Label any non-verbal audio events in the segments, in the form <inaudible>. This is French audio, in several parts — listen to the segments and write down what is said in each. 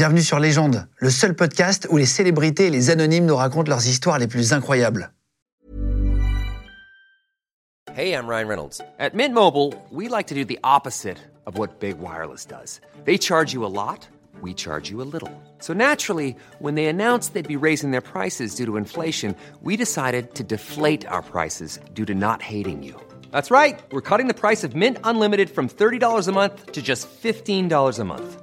Bienvenue sur Légende, le seul podcast où les célébrités et les anonymes nous racontent leurs histoires les plus incroyables. Hey, I'm Ryan Reynolds. At Mint Mobile, we like to do the opposite of what Big Wireless does. They charge you a lot, we charge you a little. So naturally, when they announced they'd be raising their prices due to inflation, we decided to deflate our prices due to not hating you. That's right. We're cutting the price of Mint Unlimited from $30 a month to just $15 a month.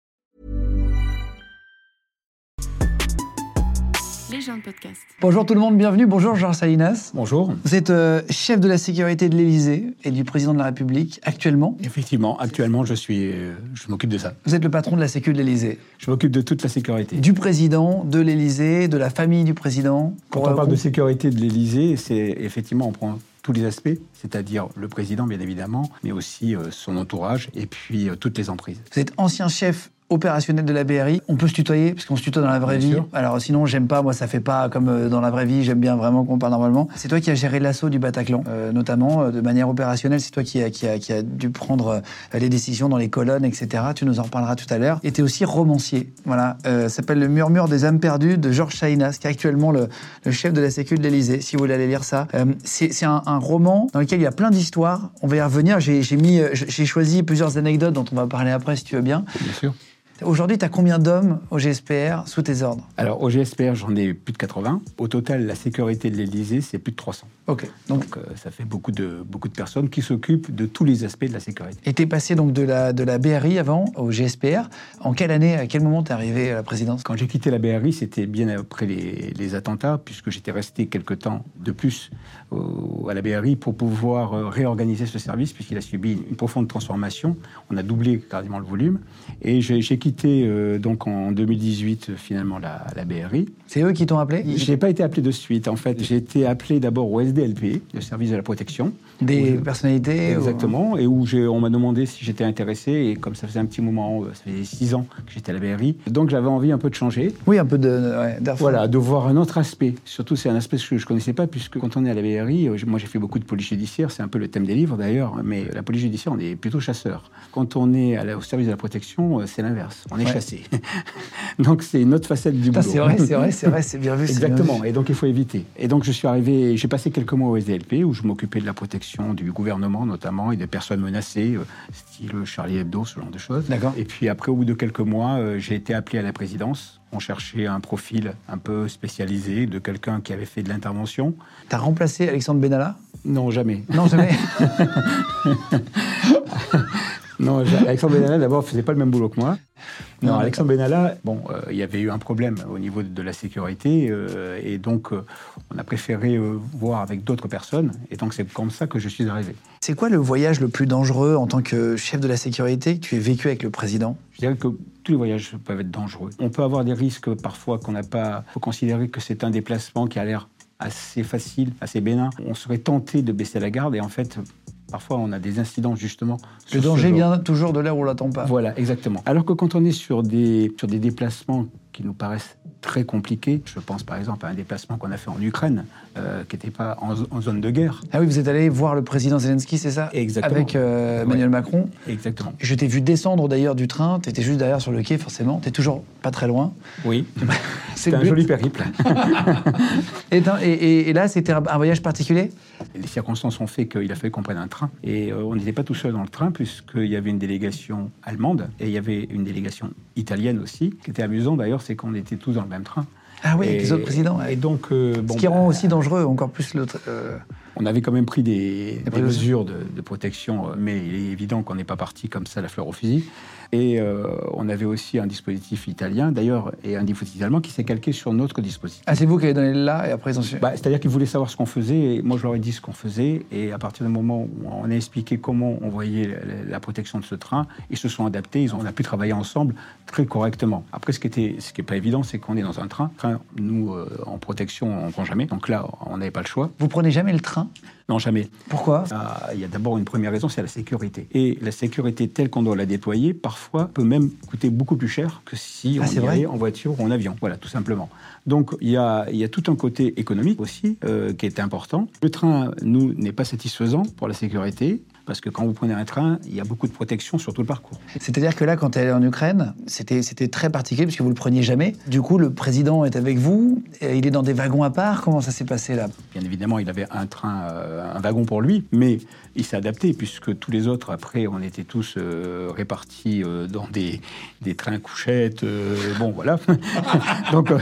Légende podcast. Bonjour tout le monde, bienvenue. Bonjour Georges Salinas. Bonjour. Vous êtes euh, chef de la sécurité de l'Élysée et du président de la République actuellement. Effectivement, actuellement, je suis, euh, je m'occupe de ça. Vous êtes le patron de la sécu de l'Élysée. Je m'occupe de toute la sécurité. Du président, de l'Élysée, de la famille du président. Quand on euh, parle de sécurité de l'Élysée, c'est effectivement, on prend tous les aspects, c'est-à-dire le président, bien évidemment, mais aussi euh, son entourage et puis euh, toutes les emprises. Vous êtes ancien chef opérationnel de la BRI. On peut se tutoyer, parce qu'on se tutoie dans la vraie Bien vie. sûr. Alors sinon, j'aime pas, moi ça fait pas comme euh, dans la vraie vie, j'aime bien vraiment qu'on parle normalement. C'est toi qui as géré l'assaut du Bataclan, euh, notamment euh, de manière opérationnelle. C'est toi qui a, qui, a, qui a dû prendre euh, les décisions dans les colonnes, etc. Tu nous en reparleras tout à l'heure. Et tu es aussi romancier. Voilà, ça s'appelle Le murmure des âmes perdues de Georges Chainas, qui est actuellement le, le chef de la Sécu de l'Élysée, si vous voulez aller lire ça. C'est un, un roman dans lequel il y a plein d'histoires. On va y revenir. J'ai choisi plusieurs anecdotes dont on va parler après, si tu veux bien. Bien sûr. Aujourd'hui, tu as combien d'hommes au GSPR sous tes ordres Alors, au GSPR, j'en ai plus de 80. Au total, la sécurité de l'Élysée, c'est plus de 300. Ok. Donc, Donc, euh, ça fait beaucoup de, beaucoup de personnes qui s'occupent de tous les aspects de la sécurité. et t'es passé donc de la, de la BRI avant au GSPR. En quelle année, à quel moment t'es arrivé à la présidence? Quand j'ai quitté la BRI, c'était bien après les, les attentats, puisque j'étais resté quelque temps de plus au- à la BRI pour pouvoir euh, réorganiser ce service, puisqu'il a subi une, profonde transformation. On a doublé quasiment le volume. Et j'ai j'ai quitté euh, donc en 2018 euh, finalement la, la BRI. C'est eux qui t'ont appelé? Je n'ai pas été appelé de suite. En fait, j'ai été appelé d'abord au SDLP, le service de la protection. Des personnalités ou- Exactement, et où on m'a demandé si j'étais intéressé, et comme ça faisait un petit moment, euh, ça faisait six ans que j'étais à la BRI, donc j'avais envie un peu de changer. Oui, un peu de, ouais. Voilà, de voir un autre aspect. Surtout, c'est un aspect que je ne connaissais pas, puisque quand on est à la BRI, euh, moi j'ai fait beaucoup de police judiciaire, c'est un peu le thème des livres d'ailleurs, mais la police judiciaire, on est plutôt chasseur. Quand on est à la- au service de la protection, euh, c'est l'inverse, on est Ouais. chassé. <laughs> donc c'est une autre facette du boulot. c'est vrai, c'est vrai, c'est vrai, <laughs> c'est bien vu. bien Exactement, vu. et donc il faut éviter. Et donc je suis arrivé, j'ai passé quelques mois au SDLP où je m'occupais de la protection du gouvernement notamment et des personnes menacées, euh, style Charlie Hebdo, ce genre de choses. D'accord. Et puis après, au bout de quelques mois, euh, j'ai été appelé à la présidence. On cherchait un profil un peu spécialisé de quelqu'un qui avait fait de l'intervention. T'as remplacé Alexandre Benalla? Non, jamais. Non, jamais. <laughs> Non, Alexandre Benalla, d'abord, faisait pas le même boulot que moi. Non, Non, Alexandre Benalla, bon, euh, il y avait eu un problème au niveau de, de la sécurité, euh, et donc euh, on a préféré voir avec d'autres personnes, et donc c'est comme ça que je suis arrivé. c'est quoi le voyage le plus dangereux en tant que chef de la sécurité que tu aies vécu avec le président? Je dirais que tous les voyages peuvent être dangereux. On peut avoir des risques parfois qu'on n'a pas. Il faut considérer que c'est un déplacement qui a l'air assez facile, assez bénin. On serait tenté de baisser la garde, et en fait, parfois on a des incidents justement. Le danger vient toujours de là où on l'attend pas. Voilà, exactement. Alors que quand on est sur des, sur des déplacements qui nous paraissent très compliqués, je pense par exemple à un déplacement qu'on a fait en Ukraine, euh, qui n'était pas en, zo- en zone de guerre. Ah oui, vous êtes allé voir le président Zelensky, c'est ça? Exactement. Avec euh, Emmanuel Macron. Exactement. Je t'ai vu descendre d'ailleurs du train, tu étais juste derrière sur le quai forcément, tu toujours pas très loin. Oui, <laughs> C'est un joli périple. <laughs> Et, et- et- et là, c'était un, un voyage particulier? Les circonstances ont fait qu'il a fallu qu'on prenne un train. Et euh, on n'était pas tout seul dans le train, puisqu'il y avait une délégation allemande et il y avait une délégation italienne aussi. Qui était amusant d'ailleurs, c'est qu'on était tous dans le même train. Ah oui, et, avec les autres présidents. ouais. Et donc, euh, bon, Ce qui bah, rend aussi dangereux encore plus l'autre. On avait quand même pris des, mesures de, de protection, euh, mais il est évident qu'on n'est pas parti comme ça la fleur au fusil. Et euh, on avait aussi un dispositif italien, d'ailleurs, et un dispositif allemand qui s'est calqué sur notre dispositif. Ah, c'est vous qui avez donné le là et après ils ont su. Bah, C'est-à-dire qu'ils voulaient savoir ce qu'on faisait, et moi je leur ai dit ce qu'on faisait, et à partir du moment où on a expliqué comment on voyait la, la protection de ce train, ils se sont adaptés, ils ont, on a pu travailler ensemble très correctement. Après, ce qui était, ce qui est pas évident, c'est qu'on est dans un train, train train, nous, euh, en protection, on ne prend jamais. Donc là, on n'avait pas le choix. Vous prenez jamais le train? Non, jamais. Pourquoi? Ah, Il y a d'abord une première raison, c'est la sécurité. Et la sécurité telle qu'on doit la déployer, parfois, peut même coûter beaucoup plus cher que si Ah, on vrai? allait en voiture ou en avion. Voilà, tout simplement. Donc, il y a, il y a tout un côté économique aussi euh, qui est important. Le train, nous, n'est pas satisfaisant pour la sécurité. Parce que quand vous prenez un train, il y a beaucoup de protection sur tout le parcours. C'est-à-dire que là, quand elle est en Ukraine, c'était très particulier parce que vous le preniez jamais. Du coup, le président est avec vous. et Il est dans des wagons à part. Comment ça s'est passé là? Bien évidemment, il avait un train, euh, un wagon pour lui, mais il s'est adapté puisque tous les autres, après, on était tous euh, répartis euh, dans des, des trains couchettes. euh, bon, voilà. <laughs> donc, euh,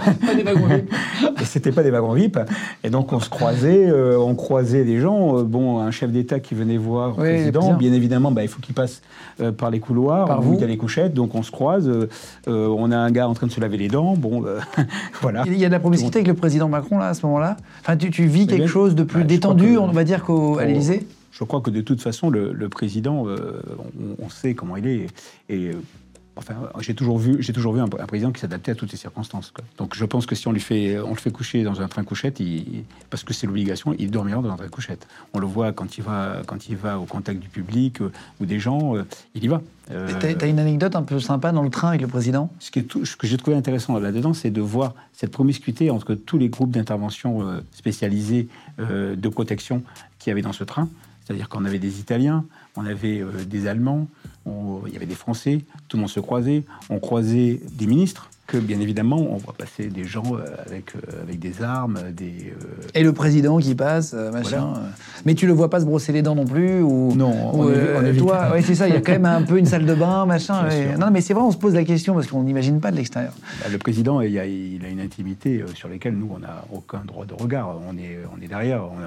et <laughs> c'était pas des wagons VIP. Et donc, on se croisait, on croisait des gens. bon, un chef d'État qui venait voir le Oui, président, bien. évidemment, bah, il faut qu'il passe par les couloirs, Par vous. il y a les couchettes, donc on se croise. on a un gars en train de se laver les dents. Bon, <laughs> voilà. Il y a de la promiscuité avec le président Macron là à ce moment-là? Enfin, tu, tu vis Eh quelque bien, chose de plus bah, détendu, que- on va dire qu'à l'Élysée. Je crois que de toute façon, le, le président, euh, on, on sait comment il est. Et, enfin, j'ai toujours vu, j'ai toujours vu un, un président qui s'adaptait à toutes les circonstances. quoi. Donc, je pense que si on lui fait, on le fait coucher dans un train couchette, il- parce que c'est l'obligation, il dormira dans un train couchette. On le voit quand il va, quand il va au contact du public euh, ou des gens, euh, il y va. Euh, T'as une anecdote un peu sympa dans le train avec le président? Ce, qui est tout- ce que j'ai trouvé intéressant là-dedans, c'est de voir cette promiscuité entre tous les groupes d'intervention spécialisés de protection qu'il y avait dans ce train. C'est-à-dire qu'on avait des Italiens, on avait euh, des Allemands, on- il y avait des Français, tout le monde se croisait, on croisait des ministres, que bien évidemment, on voit passer des gens euh, avec, euh, avec des armes, des... euh, Et le président qui passe, machin. Mais tu le vois pas se brosser les dents non plus ou Non, ou, on euh, on évite. toi, ouais, c'est ça. Il y a quand même un peu une salle de bain, machin. Ouais. Non, mais c'est vrai, on se pose la question parce qu'on n'imagine pas de l'extérieur. bah, le président, il a, il a une intimité sur laquelle nous, on n'a aucun droit de regard. On est, on est derrière, on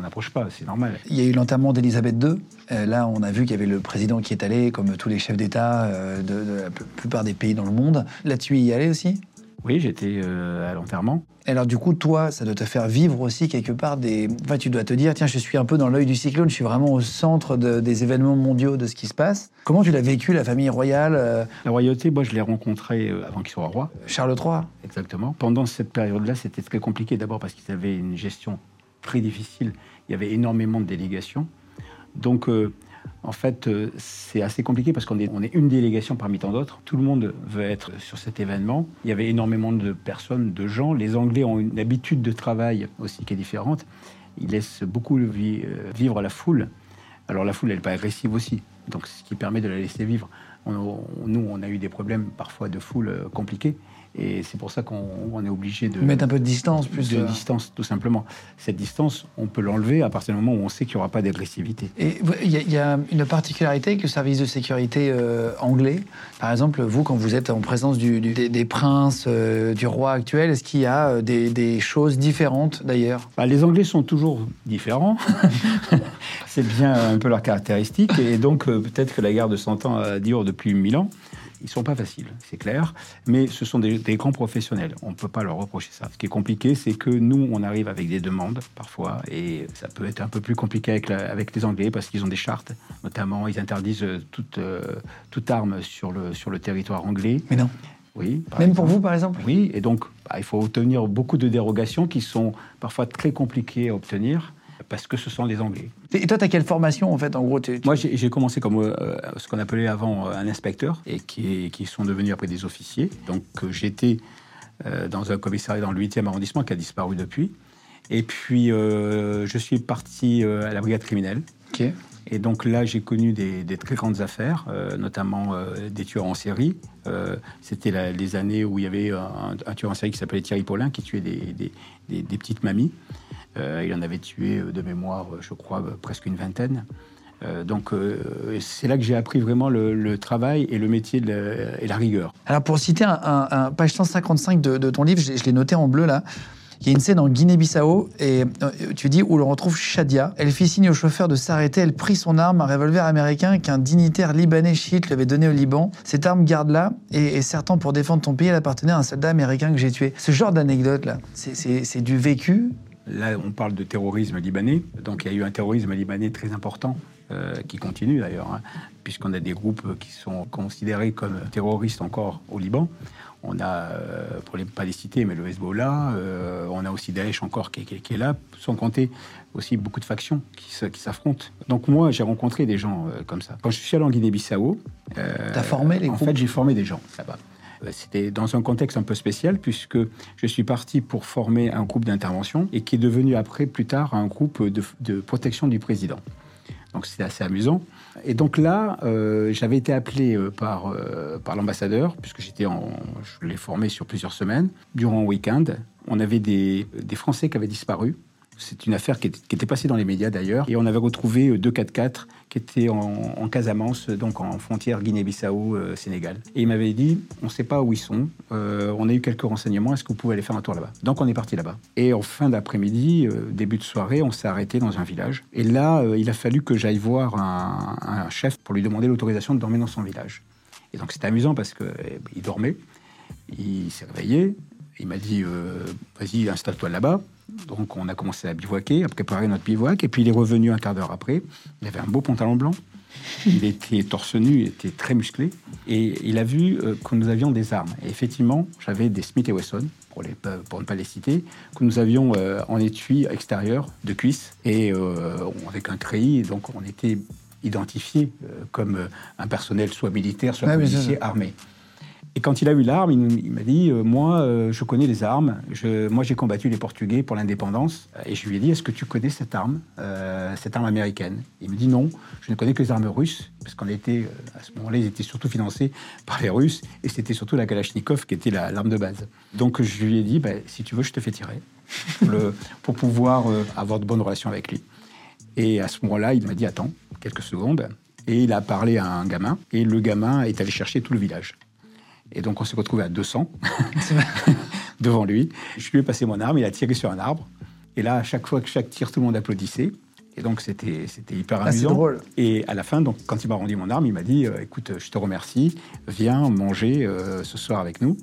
on n'approche pas, c'est normal. Il y a eu l'enterrement d'Elisabeth II. Euh, là, on a vu qu'il y avait le président qui est allé, comme tous les chefs d'État euh, de, de la plupart des pays dans le monde. Là, tu y allais aussi? Oui, j'étais euh, à l'enterrement. Alors du coup, toi, ça doit te faire vivre aussi quelque part des... Enfin, tu dois te dire, tiens, je suis un peu dans l'œil du cyclone, je suis vraiment au centre de- des événements mondiaux, de ce qui se passe. Comment tu l'as vécu, la famille royale, euh, La royauté, moi, je l'ai rencontré euh, avant qu'il soit roi. Charles III Exactement. Pendant cette période-là, c'était très compliqué. D'abord parce qu'ils avaient une gestion très difficile. Il y avait énormément de délégations. Donc, euh, en fait, euh, c'est assez compliqué parce qu'on est, une délégation parmi tant d'autres. Tout le monde veut être sur cet événement. Il y avait énormément de personnes, de gens. Les Anglais ont une habitude de travail aussi qui est différente. Ils laissent beaucoup vi- euh, vivre la foule. Alors la foule, elle n'est pas agressive aussi. Donc, ce qui permet de la laisser vivre. Nous, on a eu des problèmes parfois de foule compliqués. Et c'est pour ça qu'on on est obligé de Mettre un peu de distance, plus... de euh, distance, tout simplement. Cette distance, on peut l'enlever à partir du moment où on sait qu'il n'y aura pas d'agressivité. Et il y, a- il y a une particularité avec le service de sécurité euh, anglais. Par exemple, vous, quand vous êtes en présence du- du- des, des princes, euh, du roi actuel, est-ce qu'il y a des, des choses différentes d'ailleurs? Bah, les Anglais sont toujours différents. <laughs> C'est bien un peu leur caractéristique. Et donc, peut-être que la guerre de 100 ans dure depuis 1000 ans. Ils sont pas faciles, c'est clair. Mais ce sont des, des grands professionnels. On ne peut pas leur reprocher ça. Ce qui est compliqué, c'est que nous, on arrive avec des demandes, parfois. Et ça peut être un peu plus compliqué avec, la- avec les Anglais parce qu'ils ont des chartes. Notamment, ils interdisent toute, euh, toute arme sur le, sur le territoire anglais. Mais non. Oui. Même pour vous, par exemple Oui, et donc bah, il faut obtenir beaucoup de dérogations qui sont parfois très compliquées à obtenir parce que ce sont les Anglais. Et toi, tu as quelle formation en fait En gros, tu- Moi, j'ai commencé comme euh, ce qu'on appelait avant euh, un inspecteur et qui, sont devenus après des officiers. Donc euh, j'étais euh, dans un commissariat dans le 8e arrondissement qui a disparu depuis. Et puis euh, je suis parti euh, à la brigade criminelle. Ok. Et donc là, j'ai connu des, des très grandes affaires, euh, notamment euh, des tueurs en série. Euh, C'était les années où il y avait un, un tueur en série qui s'appelait Thierry Paulin, qui tuait des, des- des- des petites mamies. Euh, il en avait tué euh, de mémoire, euh, je crois, presque une vingtaine. Donc c'est là que j'ai appris vraiment le, travail et le métier et la rigueur. Alors, pour citer un, un- un- page 155 de, ton livre, je, l'ai noté en bleu là. Il y a une scène en Guinée-Bissau et tu dis où l'on retrouve Shadia. Elle fit signe au chauffeur de s'arrêter. Elle prit son arme, un revolver américain qu'un dignitaire libanais chiite lui avait donné au Liban. Cette arme, garde-la et, et certain pour défendre ton pays, elle appartenait à un soldat américain que j'ai tué. Ce genre d'anecdote là, c'est du vécu. Là, on parle de terrorisme libanais. Donc, il y a eu un terrorisme libanais très important, euh, qui continue d'ailleurs, hein, puisqu'on a des groupes qui sont considérés comme terroristes encore au Liban. On a, euh, pour les pas les citer, mais le Hezbollah, euh, on a aussi Daesh encore qui, qui- qui est là, sans compter aussi beaucoup de factions qui s'affrontent. Donc moi, j'ai rencontré des gens comme ça. Quand je suis allé en Guinée-Bissau, T'as formé les En groupes fait, j'ai formé des gens là-bas. Euh, C'était dans un contexte un peu spécial puisque je suis parti pour former un groupe d'intervention et qui est devenu après, plus tard, un groupe de, protection du président. Donc c'était assez amusant. Et donc là, euh, j'avais été appelé euh, par, par l'ambassadeur, puisque j'étais en, je l'ai formé sur plusieurs semaines. Durant un week-end, on avait des, des Français qui avaient disparu. C'est une affaire qui était, passée dans les médias d'ailleurs. Et on avait retrouvé euh, deux 4x4 qui étaient en, en Casamance, donc en frontière Guinée-Bissau-Sénégal. Et il m'avait dit, on ne sait pas où ils sont, euh, on a eu quelques renseignements, est-ce que vous pouvez aller faire un tour là-bas? Donc on est parti là-bas. Et en fin d'après-midi, euh, début de soirée, on s'est arrêté dans un village. Et là, euh, il a fallu que j'aille voir un, chef pour lui demander l'autorisation de dormir dans son village. Et donc c'était amusant parce qu'il dormait, il s'est réveillé, il m'a dit euh, vas-y installe-toi là-bas. Donc on a commencé à bivouaquer, à préparer notre bivouac, et puis il est revenu un quart d'heure après. Il avait un beau pantalon blanc, il était torse nu, il était très musclé, et il a vu euh, que nous avions des armes. Et effectivement, j'avais des Smith Wesson, pour, les, pour ne pas les citer, que nous avions euh, en étui extérieur de cuisse, et euh, avec un treillis, donc on était identifié euh, comme euh, un personnel soit militaire, soit ça, policier armé. Et quand il a eu l'arme, il, m'a dit euh, Moi, euh, je connais les armes. Moi, j'ai combattu les Portugais pour l'indépendance. Et je lui ai dit Est-ce que tu connais cette arme, euh, cette arme américaine? Il me dit Non, je ne connais que les armes russes, parce qu'on était, à ce moment-là, ils étaient surtout financés par les Russes, et c'était surtout la Kalachnikov qui était la- l'arme de base. Donc, je lui ai dit Ben, Si tu veux, je te fais tirer, pour, <laughs> pouvoir avoir de bonnes relations avec lui. Et à ce moment-là, il m'a dit Attends, quelques secondes. Et il a parlé à un gamin, et le gamin est allé chercher tout le village. Et donc on s'est retrouvé à 200 <laughs> <laughs> devant lui. Je lui ai passé mon arme, il a tiré sur un arbre. Et là, à chaque fois que chaque tir, tout le monde applaudissait. Et donc c'était c'était hyper Ah, amusant. drôle. Et à la fin, donc quand il m'a rendu mon arme, il m'a dit euh, "Écoute, je te remercie. Viens manger euh, ce soir avec nous."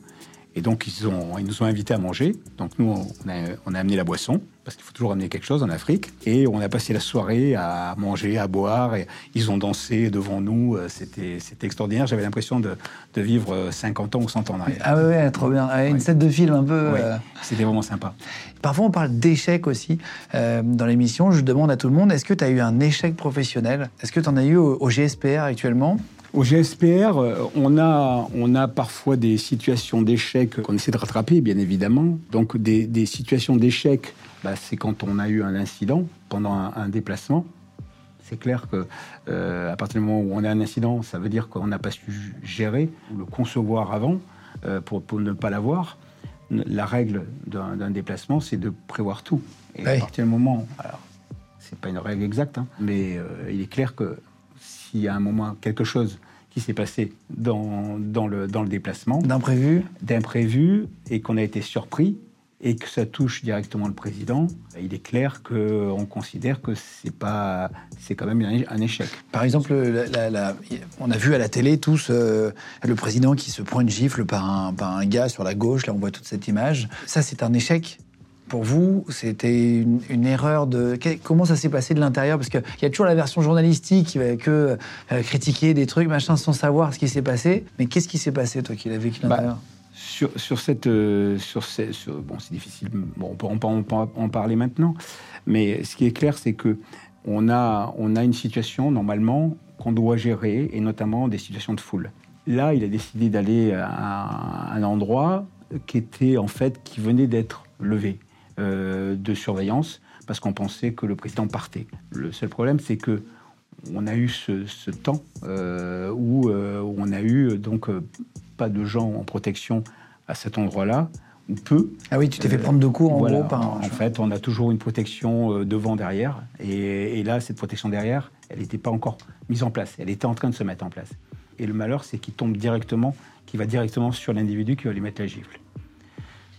Et donc ils ont ils nous ont invités à manger. Donc nous on a, on a amené la boisson parce qu'il faut toujours amener quelque chose en Afrique. Et on a passé la soirée à manger, à boire. Et ils ont dansé devant nous. Euh, C'était c'était extraordinaire. J'avais l'impression de, de vivre euh, 50 ans ou 100 ans en arrière. Ah ouais, trop bien. Ouais, Une scène de film un peu. Ouais, euh, C'était vraiment sympa. Parfois, on parle d'échecs aussi euh, dans l'émission. Je demande à tout le monde est-ce que tu as eu un échec professionnel? Est-ce que tu en as eu au, au GSPR actuellement? Au GSPR, euh, on a, on a parfois des situations d'échec qu'on essaie de rattraper, bien évidemment. Donc des, des situations d'échec, bah, c'est quand on a eu un incident pendant un, un déplacement. C'est clair que euh, à partir du moment où on a un incident, ça veut dire qu'on n'a pas su gérer ou le concevoir avant euh, pour, pour ne pas l'avoir. La règle d'un d'un déplacement, c'est de prévoir tout. Et Oui. à partir du moment, alors c'est pas une règle exacte, hein, mais euh, il est clair que s'il y a un moment quelque chose qui s'est passé dans, dans, le, dans le déplacement, D'imprévu d'imprévu, et qu'on a été surpris, et que ça touche directement le président, il est clair qu'on considère que c'est pas, c'est quand même un, échec. Par exemple, la- la- la- on a vu à la télé tous euh, le président qui se prend une gifle par un, par un gars sur la gauche. Là, on voit toute cette image. Ça, c'est un échec pour vous C'était une, une erreur de. que- comment ça s'est passé de l'intérieur? Parce qu'il y a toujours la version journalistique qui va que euh, critiquer des trucs, machin, sans savoir ce qui s'est passé. Mais qu'est-ce qui s'est passé, toi, qui l'as vécu de Bah, l'intérieur? Sur, sur cette, euh, sur ces- sur- bon, c'est difficile. Bon, on peut, on peut- on peut en parler maintenant, mais ce qui est clair, c'est que on a, on a une situation normalement qu'on doit gérer, et notamment des situations de foule. Là, il a décidé d'aller à un endroit qui était en fait qui venait d'être levé euh, de surveillance parce qu'on pensait que le président partait. Le seul problème, c'est que on a eu ce, ce temps euh, où, euh, où on a eu donc pas de gens en protection à cet endroit-là, ou peu. Ah oui, tu t'es fait prendre de coups, en Voilà, gros, par en fait, on a toujours une protection devant, derrière, et, et là, cette protection derrière, elle n'était pas encore mise en place. Elle était en train de se mettre en place. Et le malheur, c'est qu'il tombe directement, qu'il va directement sur l'individu qui va lui mettre la gifle.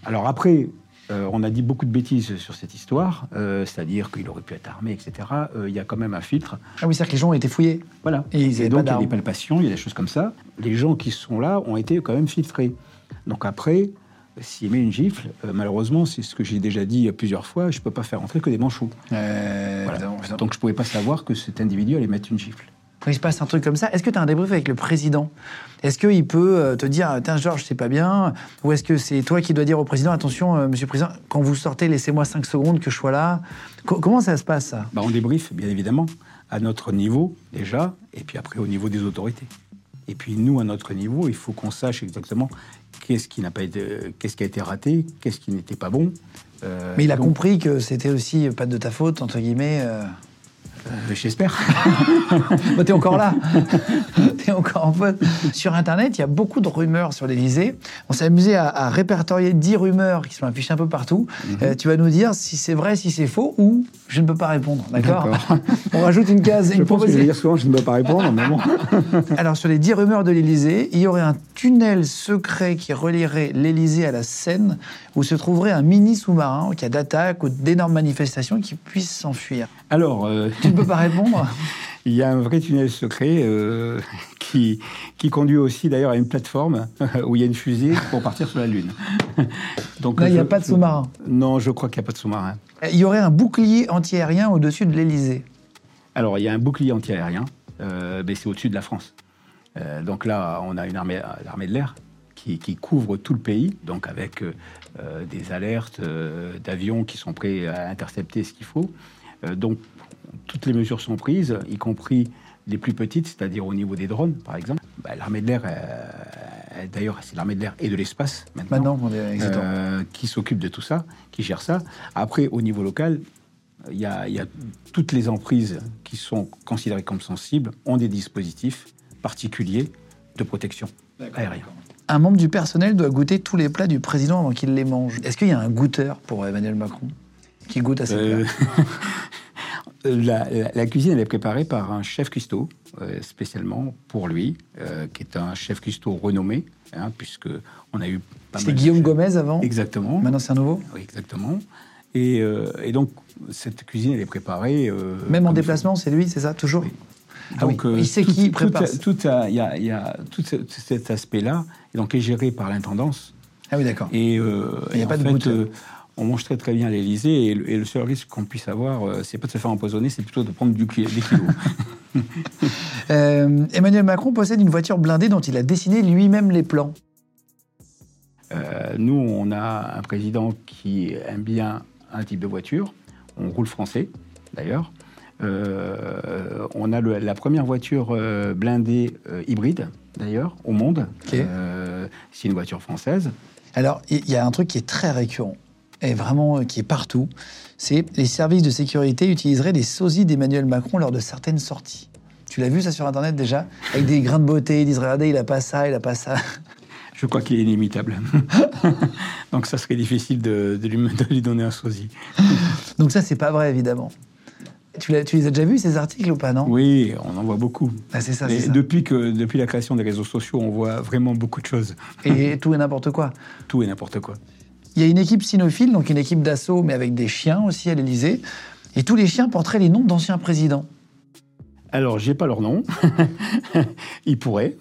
Alors après, euh, on a dit beaucoup de bêtises sur cette histoire, euh, c'est-à-dire qu'il aurait pu être armé, etc. Euh, Il y a quand même un filtre. Ah oui, c'est-à-dire que les gens ont été fouillés. Voilà. Et ils avaient donc, il y a des palpations, il y a des choses comme ça. Les gens qui sont là ont été quand même filtrés. Donc après, s'il met une gifle, malheureusement, c'est ce que j'ai déjà dit plusieurs fois, je ne peux pas faire entrer que des manchots. Voilà. Donc je ne pouvais pas savoir que cet individu allait mettre une gifle. Quand il se passe un truc comme ça, est-ce que tu as un débrief avec le président? Est-ce qu'il peut euh, te dire, tiens Georges, c'est pas bien Ou est-ce que c'est toi qui dois dire au président, attention, euh, monsieur le président, quand vous sortez, laissez-moi 5 secondes que je sois là Co- Comment ça se passe, ça? Bah, on débriefe, bien évidemment, à notre niveau déjà, et puis après au niveau des autorités. Et puis nous, à notre niveau, il faut qu'on sache exactement qu'est-ce qui n'a pas été, qu'est-ce qui a été raté, qu'est-ce qui n'était pas bon. Euh, Mais il a donc, compris que c'était aussi pas de ta faute, entre guillemets. euh. Euh, J'espère. <laughs> Bah, t'es encore là. <laughs> encore en poste. Sur Internet, il y a beaucoup de rumeurs sur l'Élysée. On s'est amusé à, à répertorier 10 rumeurs qui sont affichées un peu partout. Mhm. Euh, tu vas nous dire si c'est vrai, si c'est faux, ou je ne peux pas répondre. D'accord. <laughs> On rajoute une case. Je une pense que je vais dire souvent, je ne peux pas répondre, mais bon. <laughs> Alors, sur les 10 rumeurs de l'Élysée, il y aurait un tunnel secret qui relierait l'Élysée à la Seine, où se trouverait un mini sous-marin en cas d'attaque ou d'énormes manifestations qui puisse s'enfuir. Alors, euh, Tu ne peux pas répondre? Il y a un vrai tunnel secret euh, <laughs> qui, qui conduit aussi d'ailleurs à une plateforme <laughs> où il y a une fusée pour partir sur la Lune. <laughs> Donc, Non, il n'y a pas de sous-marin. Non, je crois qu'il n'y a pas de sous-marin. Il y aurait un bouclier antiaérien au-dessus de l'Élysée. Alors, il y a un bouclier antiaérien, euh, mais c'est au-dessus de la France. Euh, donc là, on a une armée, l'armée de l'air qui, qui couvre tout le pays, donc avec euh, des alertes d'avions qui sont prêts à intercepter ce qu'il faut. Donc, toutes les mesures sont prises, y compris les plus petites, c'est-à-dire au niveau des drones, par exemple. Bah, l'armée de l'air, euh, d'ailleurs, c'est l'armée de l'air et de l'espace maintenant. Maintenant, on est exactement. Euh, qui s'occupe de tout ça, qui gère ça. Après, au niveau local, il y, a, il y a toutes les emprises qui sont considérées comme sensibles ont des dispositifs particuliers de protection aérienne. Un membre du personnel doit goûter tous les plats du président avant qu'il les mange. Est-ce qu'il y a un goûteur pour Emmanuel Macron? Qui goûte à ses Euh, plats? <laughs> la, la- la cuisine, elle est préparée par un chef cuistot, euh, spécialement pour lui, euh, qui est un chef cuistot renommé, hein, puisque on a eu pas C'était Guillaume. Gomez avant Exactement. Maintenant, c'est un nouveau Oui, exactement. Et, euh, et donc, cette cuisine, elle est préparée. Même en déplacement, c'est lui, c'est ça Toujours Oui. Ah Donc, il sait tout- qui tout- prépare. tout- Il y a, il y a tout ce- cet aspect-là, et donc est géré par l'intendance. Ah oui, d'accord. Et, Il y a pas de fait, on mange très très bien à l'Élysée, et, le- et le seul risque qu'on puisse avoir, euh, c'est pas de se faire empoisonner, c'est plutôt de prendre du, des kilos. <laughs> Euh, Emmanuel Macron possède une voiture blindée dont il a dessiné lui-même les plans. Euh, nous, on a un président qui aime bien un type de voiture. On roule français, d'ailleurs. Euh, on a le- la première voiture blindée hybride, d'ailleurs, au monde. C'est une voiture française. Alors, il y a un truc qui est très récurrent, et vraiment euh, qui est partout, c'est les services de sécurité utiliseraient des sosies d'Emmanuel Macron lors de certaines sorties. Tu l'as vu ça sur Internet déjà? Avec des grains de beauté, ils disent regardez, il a pas ça, il a pas ça. Je crois qu'il est inimitable. <laughs> Donc ça serait difficile de, de lui, de lui donner un sosie. <laughs> Donc ça, c'est pas vrai, évidemment. Tu, les as déjà vus, ces articles, ou pas, non? Oui, on en voit beaucoup. Ah, C'est ça, ça. depuis, que, depuis la création des réseaux sociaux, on voit vraiment beaucoup de choses. Et tout et n'importe quoi. Tout et n'importe quoi. Il y a une équipe cynophile, donc une équipe d'assaut, mais avec des chiens aussi à l'Élysée. Et tous les chiens porteraient les noms d'anciens présidents. Alors, j'ai pas leur nom. <laughs> Ils pourraient.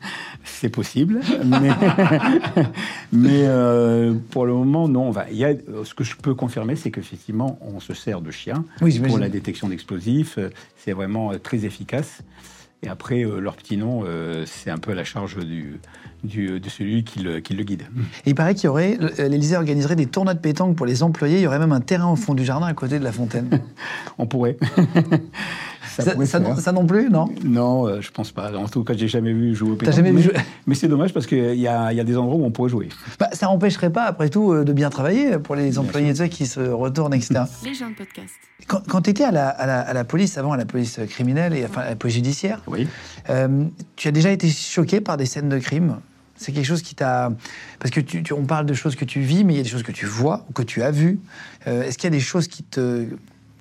<laughs> C'est possible. Mais, <laughs> mais, euh, pour le moment, non. Enfin, y a, ce que je peux confirmer, c'est qu'effectivement, on se sert de chiens Oui, pour la détection d'explosifs. C'est vraiment euh, très efficace. Et après, euh, leur petit nom, euh, c'est un peu à la charge du, du- de celui qui le, qui le guide. Et il paraît qu'il y aurait, l'Élysée organiserait des tournois de pétanque pour les employés. Il y aurait même un terrain au fond du jardin à côté de la fontaine. <laughs> On pourrait. <laughs> Ça non, ça non plus, non? Non, euh, je pense pas. En tout cas, j'ai jamais vu jouer au pétanque. jamais vu mais, jouer? mais c'est dommage parce qu'il y a, il y a des endroits où on pourrait jouer. bah, Ça n'empêcherait pas, après tout, euh, de bien travailler pour les employés sais, qui se retournent, etc. <laughs> Les gens de podcast. Quand, quand tu étais à la, à, la, à la police, avant à la police criminelle et enfin à la police judiciaire, Oui. euh, tu as déjà été choqué par des scènes de crime? C'est quelque chose qui t'a... Parce que tu, tu- on parle de choses que tu vis, mais il y a des choses que tu vois ou que tu as vues. Euh, Est-ce qu'il y a des choses qui te,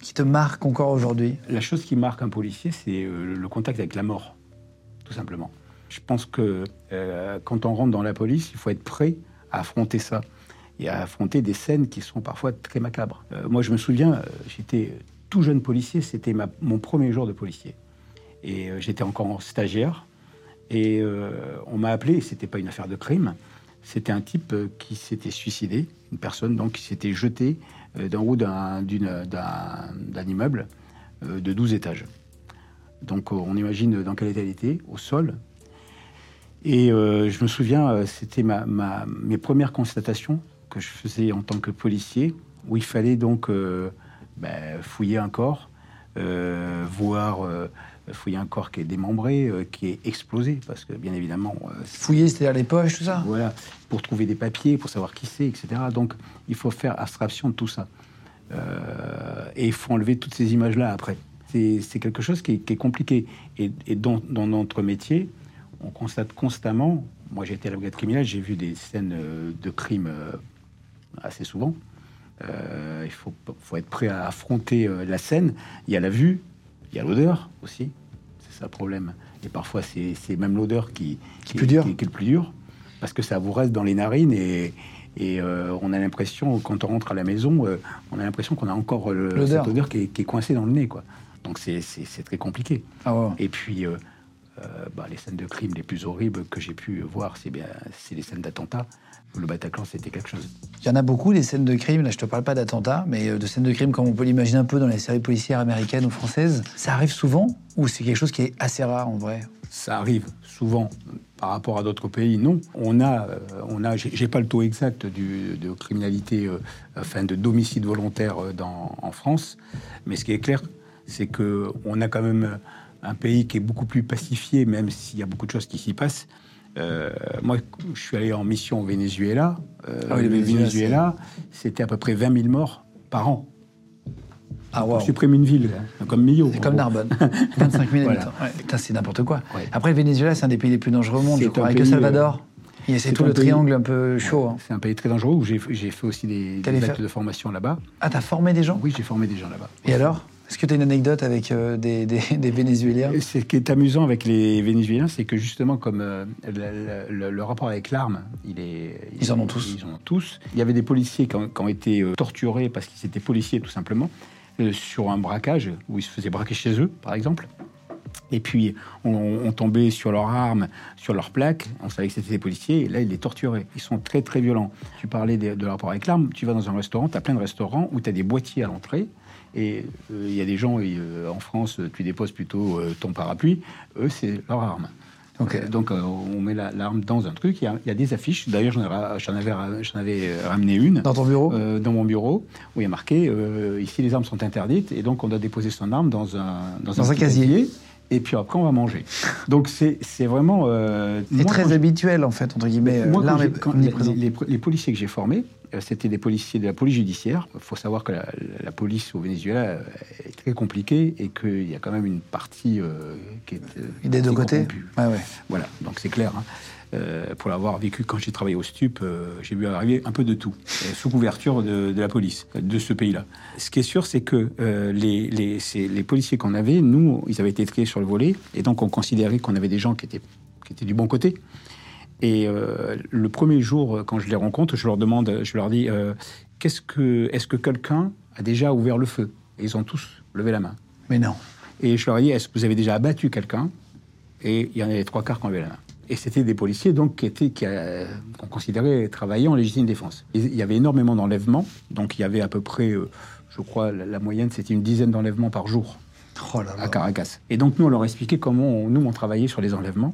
qui te marquent encore aujourd'hui? La chose qui marque un policier, c'est euh, le contact avec la mort, tout simplement. Je pense que euh, quand on rentre dans la police, il faut être prêt à affronter ça et à affronter des scènes qui sont parfois très macabres. Euh, moi, je me souviens, j'étais tout jeune policier, c'était mon premier jour de policier. Et j'étais encore stagiaire. Et on m'a appelé, c'était pas une affaire de crime, C'était un type qui s'était suicidé, une personne donc qui s'était jetée d'en haut d'un immeuble euh, de 12 étages. Donc euh, on imagine dans quel état il était, au sol. Et euh, je me souviens, euh, c'était ma, ma- mes premières constatations que je faisais en tant que policier, où il fallait donc euh, ben, fouiller un corps, euh, voir euh, fouiller un corps qui est démembré, euh, qui est explosé, parce que bien évidemment, euh, Fouiller, c'est-à-dire les poches, tout ça voilà, pour trouver des papiers, pour savoir qui c'est, etc. Donc, il faut faire abstraction de tout ça. Euh, et il faut enlever toutes ces images-là après. C'est quelque chose qui est, qui est compliqué. Et, et dans, dans notre métier, on constate constamment. Moi, j'ai été à la brigade criminelle, j'ai vu des scènes de crimes assez souvent. Il faut, faut être prêt à affronter la scène. Il y a la vue, il y a l'odeur aussi. C'est ça le problème. Et parfois, c'est même l'odeur qui, Qui qui- qui est le plus dur. Parce que ça vous reste dans les narines et, et euh, on a l'impression, quand on rentre à la maison, euh, on a l'impression qu'on a encore le- L'odeur. cette odeur qui est, qui est coincée dans le nez. Quoi. Donc c'est- très compliqué. Ah ouais. Et puis, euh, euh, bah, les scènes de crime les plus horribles que j'ai pu voir, c'est bien, c'est les scènes d'attentats. Le Bataclan, c'était quelque chose. Il y en a beaucoup, des scènes de crime. Là, je te parle pas d'attentats, mais euh, de scènes de crime comme on peut l'imaginer un peu dans les séries policières américaines ou françaises. Ça arrive souvent ou c'est quelque chose qui est assez rare en vrai? Ça arrive souvent par rapport à d'autres pays, non. On a, euh, on a, j'ai pas le taux exact du, de criminalité, euh, enfin de d'homicide volontaire dans, en France, mais ce qui est clair, c'est que on a quand même un pays qui est beaucoup plus pacifié, même s'il y a beaucoup de choses qui s'y passent. Euh, moi, je suis allé en mission au Venezuela. Euh, Ah oui, le Venezuela, Venezuela, c'était à peu près 20 000 morts par an. Ah On supprime une ville, hein, comme Millau. C'est comme gros. Narbonne. <laughs> 25 000 Voilà. habitants. Ouais, c'est n'importe quoi. Ouais. Après, le Venezuela, c'est un des pays les plus dangereux au monde, je crois, avec le Salvador. Et c'est tout le pays- triangle un peu chaud. hein. C'est un pays très dangereux où j'ai fait aussi des, des faire- de formation là-bas. Ah, t'as formé des gens? Oui, j'ai formé des gens là-bas. Et alors? Est-ce que tu as une anecdote avec euh, des, <laughs> des, des Vénézuéliens? Ce qui est amusant avec les Vénézuéliens, c'est que justement, comme euh, le, le- le rapport avec l'arme, il est. Ils en ont tous. Ils en ont tous. Il y avait des policiers qui ont, qui ont été euh, torturés parce qu'ils étaient policiers, tout simplement, euh, sur un braquage, où ils se faisaient braquer chez eux, par exemple. Et puis, on, on tombait sur leurs armes, sur leurs plaques. On savait que c'était des policiers. Et là, ils les torturaient. Ils sont très, très violents. Tu parlais de, de leur rapport avec l'arme. Tu vas dans un restaurant, tu as plein de restaurants où tu as des boîtiers à l'entrée. Et euh, il y a des gens, et, euh, en France, tu déposes plutôt euh, ton parapluie. Eux, c'est leur arme. Donc, on met la- l'arme dans un truc. Il y a, il y a des affiches. D'ailleurs, j'en avais, avais ramené une. Dans ton bureau? dans mon bureau, où il y a marqué ici les armes sont interdites, et donc on doit déposer son arme dans un, Dans un petit casier. Et puis après on va manger. Donc c'est vraiment. euh, C'est très quand habituel, en fait, entre guillemets. euh, moi, quand j'ai- est quand les, les- les policiers que j'ai formés, euh, c'était des policiers de la police judiciaire. Il faut savoir que la, la police au Venezuela euh, est très compliquée et qu'il y a quand même une partie euh, qui est. euh, Des deux côtés. Ouais, ouais. Voilà, donc c'est clair. hein. Euh, pour l'avoir vécu quand j'ai travaillé au STUP, euh, j'ai vu arriver un peu de tout, euh, sous couverture de, de la police de ce pays-là. Ce qui est sûr, c'est que les, les, c'est- les policiers qu'on avait, nous, ils avaient été triés sur le volet, et donc on considérait qu'on avait des gens qui étaient, qui étaient du bon côté. Et le premier jour, quand je les rencontre, je leur demande, je leur dis, qu'est-ce que, est-ce que quelqu'un a déjà ouvert le feu? Et ils ont tous levé la main. Mais non. Et je leur ai dit, est-ce que vous avez déjà abattu quelqu'un? Et il y en avait trois quarts qui ont levé la main. Et c'était des policiers donc qui étaient qui, euh, qu'on considérait travailler en légitime défense. Et Il y avait énormément d'enlèvements, donc il y avait à peu près, euh, je crois, la, la moyenne c'était une dizaine d'enlèvements par jour Oh là là. à Caracas. Et donc nous on leur a expliqué comment on- nous on travaillait sur les enlèvements.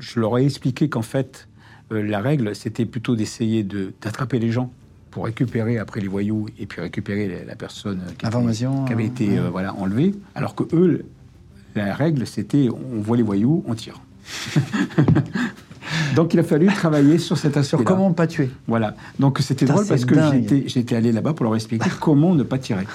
Je leur ai expliqué qu'en fait euh, la règle c'était plutôt d'essayer de, d'attraper les gens pour récupérer après les voyous et puis récupérer la, la personne qui, était- Information, qui avait été ouais. voilà enlevée, alors que eux la règle c'était on voit les voyous, on tire. <laughs> Donc il a fallu travailler sur cet aspect. Sur comment pas tuer. Voilà. Donc c'était drôle parce que j'étais, allé là-bas pour leur expliquer <laughs> comment ne pas tirer.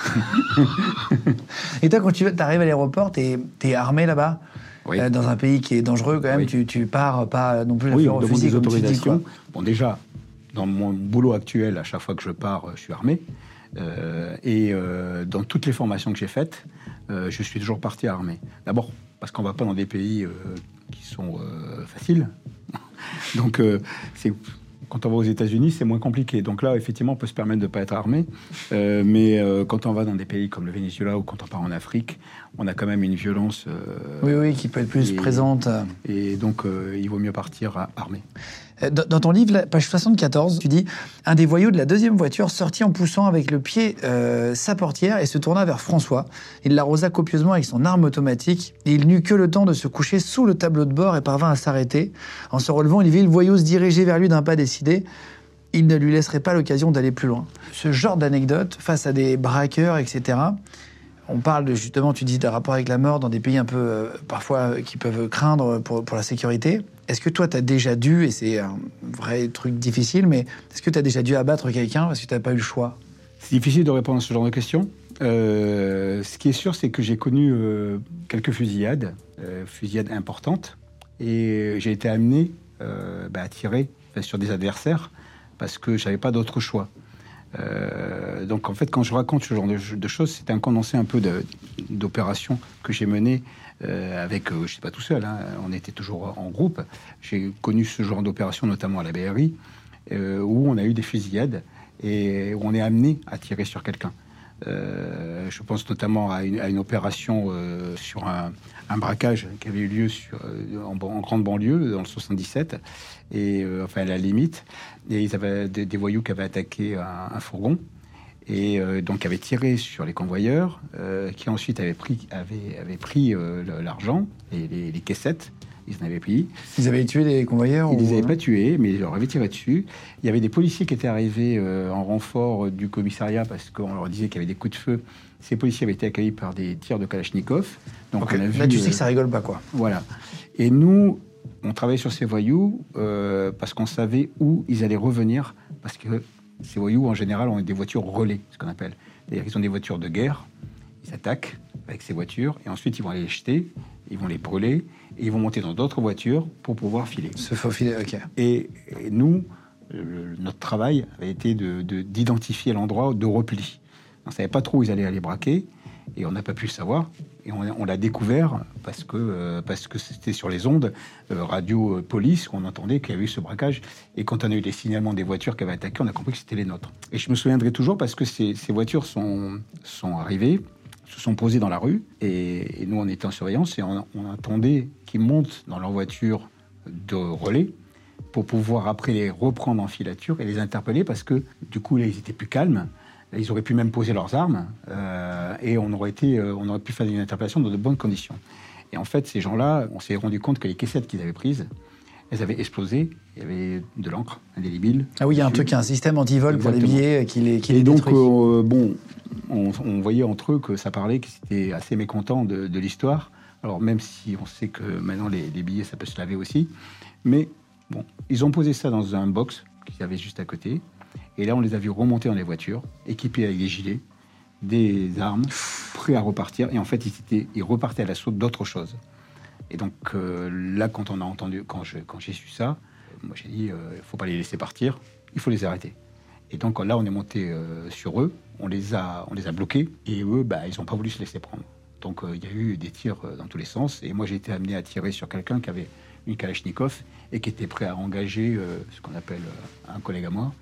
Et toi, quand tu arrives à l'aéroport, t'es es armé là-bas Oui. Euh, Dans un pays qui est dangereux, quand même, Oui. tu, tu pars pas non plus la Oui, on fusil, des dis, autorisations. quoi. bon, déjà, dans mon boulot actuel, à chaque fois que je pars, euh, je suis armé. Euh, et euh, dans toutes les formations que j'ai faites, je suis toujours parti armé. D'abord, parce qu'on va pas dans des pays euh, qui sont euh, faciles. <laughs> Donc, euh, c'est quand on va aux États-Unis, c'est moins compliqué. Donc là, effectivement, on peut se permettre de ne pas être armé. Euh, mais euh, quand on va dans des pays comme le Venezuela ou quand on part en Afrique, on a quand même une violence. euh, Oui, oui, qui peut être plus Et- présente. Et donc, il vaut mieux partir armé. Euh, Dans ton livre, page 74, tu dis Un des voyous de la deuxième voiture sortit en poussant avec le pied euh, sa portière et se tourna vers François. Il l'arrosa copieusement avec son arme automatique et il n'eut que le temps de se coucher sous le tableau de bord et parvint à s'arrêter. En se relevant, il vit le voyou se diriger vers lui d'un pas décidé. Il ne lui laisserait pas l'occasion d'aller plus loin. Ce genre d'anecdote face à des braqueurs, etc. On parle de, justement, tu dis, d'un rapport avec la mort dans des pays un peu, euh, parfois, qui peuvent craindre pour la sécurité. Est-ce que toi, tu as déjà dû, et c'est un vrai truc difficile, mais est-ce que tu as déjà dû abattre quelqu'un parce que tu n'as pas eu le choix? C'est difficile de répondre à ce genre de questions. Euh, ce qui est sûr, c'est que j'ai connu euh, quelques fusillades, euh, fusillades importantes, et j'ai été amené bah, à tirer sur des adversaires parce que j'avais pas d'autre choix. Donc en fait, quand je raconte ce genre de, de choses, c'est un condensé un peu d'opérations que j'ai menées euh, avec, euh, je sais pas tout seul, hein, on était toujours en groupe. J'ai connu ce genre d'opération notamment à la BRI, euh, où on a eu des fusillades et où on est amené à tirer sur quelqu'un. Je pense notamment à une, opération sur un, braquage qui avait eu lieu en, grande banlieue dans le 77, et enfin à la limite. Et ils avaient des, voyous qui avaient attaqué un fourgon et euh, donc avaient tiré sur les convoyeurs, euh, qui ensuite avaient pris, avaient, avaient pris euh, l'argent et les, les caissettes. Ils en avaient pris. Ils avaient tué des convoyeurs Ils ou- les avaient pas tués, mais ils leur avaient tiré dessus. Il y avait des policiers qui étaient arrivés euh, en renfort du commissariat parce qu'on leur disait qu'il y avait des coups de feu. Ces policiers avaient été accueillis par des tirs de Kalachnikov. Donc on a vu, Là, tu sais que ça rigole pas, quoi. voilà. Et nous, on travaillait sur ces voyous parce qu'on savait où ils allaient revenir. Parce que ces voyous, en général, ont des voitures relais, ce qu'on appelle. C'est-à-dire qu'ils ont des voitures de guerre, ils attaquent avec ces voitures, et ensuite ils vont aller les jeter, ils vont les brûler, et ils vont monter dans d'autres voitures pour pouvoir filer. Se faufiler, ok. Et, et nous, le- notre travail avait été de- de- d'identifier l'endroit de repli. On ne savait pas trop où ils allaient aller braquer, et on n'a pas pu le savoir. Et on, l'a découvert parce que euh, parce que c'était sur les ondes euh, radio euh, police qu'on entendait qu'il y avait eu ce braquage. Et quand on a eu les signalements des voitures qui avaient attaqué, on a compris que c'était les nôtres. Et je me souviendrai toujours parce que ces, voitures sont sont arrivées, se sont posées dans la rue, et, et nous on était en surveillance et on, on attendait qu'ils montent dans leur voiture de relais pour pouvoir après les reprendre en filature et les interpeller parce que du coup là ils étaient plus calmes. Ils auraient pu même poser leurs armes euh, et on aurait, été, euh, on aurait pu faire une interpellation dans de bonnes conditions. Et en fait, ces gens-là, on s'est rendu compte que les caissettes qu'ils avaient prises, elles avaient explosé. Il y avait de l'encre indélébile. Ah oui, il y a un truc, un système anti-vol pour les billets qui les, qui les Et donc, euh, bon, on, on voyait entre eux que ça parlait, qu'ils étaient assez mécontents de, de l'histoire. Alors, même si on sait que maintenant les, les billets, ça peut se laver aussi. Mais bon, ils ont posé ça dans un box qu'ils avaient juste à côté. Et là, on les a vus remonter dans les voitures, équipés avec des gilets, des armes, prêts à repartir. Et en fait, ils, repartaient à l'assaut d'autres choses. Et donc, euh, là, quand on a entendu, quand j'ai su ça, moi j'ai dit, il ne faut pas les laisser partir, il faut les arrêter. Et donc là, on est monté euh, sur eux, on les a, bloqués, et eux, bah, ils n'ont pas voulu se laisser prendre. Donc euh, il y a eu des tirs euh, dans tous les sens, et moi j'ai été amené à tirer sur quelqu'un qui avait une Kalachnikov et qui était prêt à engager euh, ce qu'on appelle euh, un collègue à moi.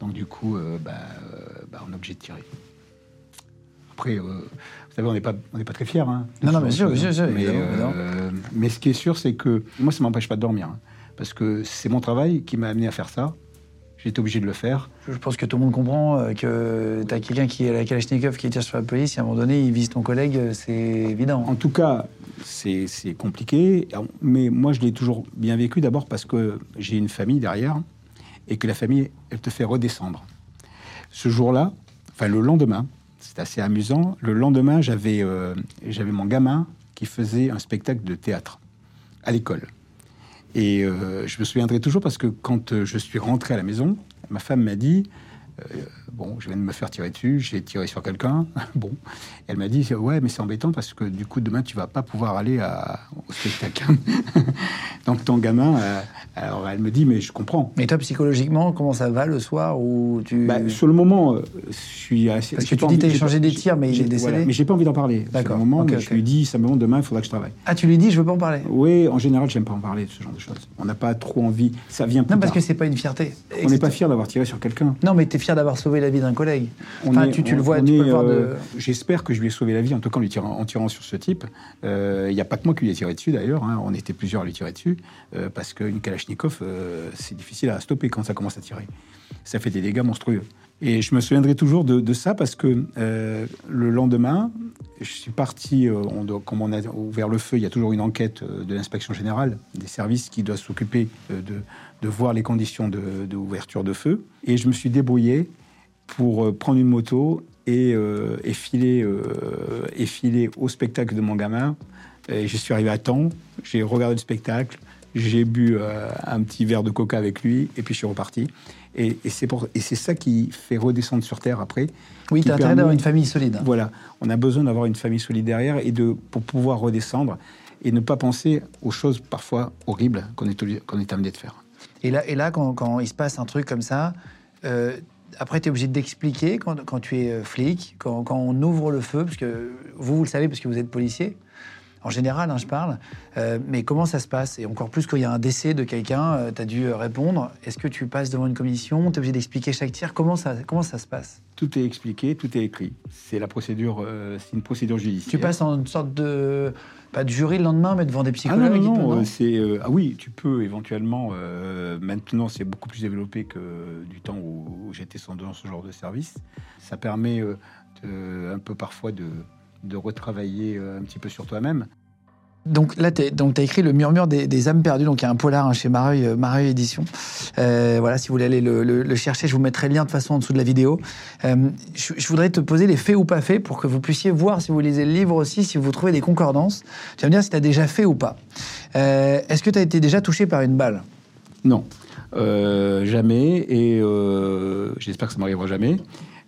Donc du coup, euh, bah, euh, bah, on est obligé de tirer. Après, euh, vous savez, on n'est pas, on n'est pas très fiers. Hein, Non, non, bien sûr, bien sûr, mais, euh, mais ce qui est sûr, c'est que moi, ça m'empêche pas de dormir. hein, parce que c'est mon travail qui m'a amené à faire ça. Été obligé de le faire. Je pense que tout le monde comprend que tu as quelqu'un qui est à la Kalachnikov qui tire sur la police, et à un moment donné, il vise ton collègue, c'est évident. En tout cas, c'est compliqué, mais moi, je l'ai toujours bien vécu d'abord parce que j'ai une famille derrière et que la famille, elle te fait redescendre. Ce jour-là, enfin le lendemain, c'est assez amusant, le lendemain, j'avais euh, mon gamin qui faisait un spectacle de théâtre à l'école. Et euh, je me souviendrai toujours parce que quand euh, je suis rentré à la maison, ma femme m'a dit Bon, je viens de me faire tirer dessus, j'ai tiré sur quelqu'un. <laughs> bon. Elle m'a dit Ouais, mais c'est embêtant parce que du coup, demain, tu vas pas pouvoir aller à- au spectacle. <laughs> Donc, ton gamin, euh, alors elle me dit Mais je comprends. Mais toi, psychologiquement, comment ça va le soir où tu... Bah, sur le moment, euh, je suis assez. Parce que tu dis t'as échangé des tirs, mais il est décédé voilà, mais j'ai pas envie d'en parler. D'accord, moment, ok, mais ok. je lui dis simplement demain, il faudra que je travaille. Ah, tu lui dis, je veux pas en parler Oui, en général, j'aime pas en parler de ce genre de choses. On n'a pas trop envie. Ça vient plus Non, parce tard. que c'est pas une fierté. On n'est pas fier d'avoir tiré sur quelqu'un. Non, mais t'es fier d'avoir sauvé la vie d'un collègue. Enfin, est- tu, tu on- le vois, tu peux le voir de... euh, J'espère que je lui ai sauvé la vie, en tout cas en, lui tirant, en tirant sur ce type. Euh, Il n'y a pas que moi qui lui ai tiré dessus d'ailleurs, hein. on était plusieurs à lui tirer dessus, euh, parce qu'une Kalachnikov, c'est difficile à stopper quand ça commence à tirer. Ça fait des dégâts monstrueux. Et je me souviendrai toujours de, de ça parce que euh, le lendemain, je suis parti, euh, on doit- comme on a ouvert le feu, il y a toujours une enquête euh, de l'inspection générale des services qui doit s'occuper de, de voir les conditions de, de de feu. Et je me suis débrouillé pour euh, prendre une moto et, euh, et, filer, euh, et filer au spectacle de mon gamin. Et je suis arrivé à temps, j'ai regardé le spectacle, j'ai bu euh, un petit verre de coca avec lui, et puis je suis reparti. Et, et c'est ça qui fait redescendre sur Terre après. Oui, tu as intérêt d'avoir une famille solide. Voilà, on a besoin d'avoir une famille solide derrière et de, pour pouvoir redescendre et ne pas penser aux choses parfois horribles qu'on est, qu'on est amené de faire. Et là, et là quand, quand il se passe un truc comme ça, après, tu es obligé d'expliquer quand, tu es euh, flic, quand, quand on ouvre le feu, parce que vous, vous le savez, parce que vous êtes policier, en général, hein, je parle, euh, mais comment ça se passe? Et encore plus quand il y a un décès de quelqu'un, tu as dû euh, répondre. Est-ce que tu passes devant une commission? Tu es obligé d'expliquer chaque tir comment ça, comment ça se passe? Tout est expliqué, tout est écrit. C'est la procédure, euh, c'est une procédure judiciaire. Tu passes en une sorte de. Pas de jury le lendemain, mais devant des Ah psychologues non, et non, non, euh, c'est euh, ah oui, tu peux éventuellement. euh, maintenant, c'est beaucoup plus développé que du temps où, où j'étais sans- dans ce genre de service. Ça permet euh, de- un peu parfois de, de retravailler euh, un petit peu sur toi-même. Donc là, tu as écrit Le murmure des, des âmes perdues, donc il y a un polar hein, chez Mareuil, Mareuil Édition. Euh, voilà, si vous voulez aller le, le- le chercher, je vous mettrai le lien de toute façon en dessous de la vidéo. Euh, je, je voudrais te poser les faits ou pas faits pour que vous puissiez voir, si vous lisez le livre aussi, si vous trouvez des concordances. Tu vas me dire si tu as déjà fait ou pas. Euh, Est-ce que tu as été déjà touché par une balle? Non, jamais, et j'espère que ça m'arrivera jamais.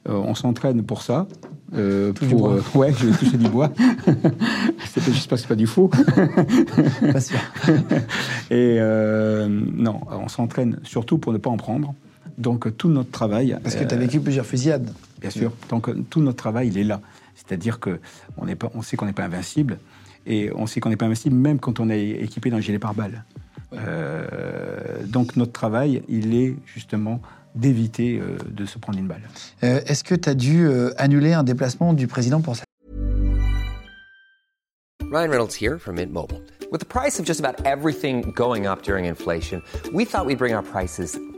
On s'entraîne pour ça. Euh, du pour, bois. euh, ouais, je vais toucher du bois. <laughs> J'espère que c'est pas du faux. <laughs> Pas sûr. <laughs> Et euh, non, on s'entraîne surtout pour ne pas en prendre. Donc tout notre travail. Parce que tu as vécu plusieurs fusillades. Bien sûr. Donc tout notre travail, il est là. C'est-à-dire que on, n'est pas, on sait qu'on n'est pas invincible. Et on sait qu'on n'est pas invincible même quand on est équipé d'un gilet pare-balles. Donc notre travail, il est justement d'éviter euh, de se prendre une balle. Euh, Est-ce que tu as dû euh, annuler un déplacement du président pour ça? Ryan Reynolds here from Mint Mobile. With the price of just about everything going up during inflation, we thought we'd bring our prices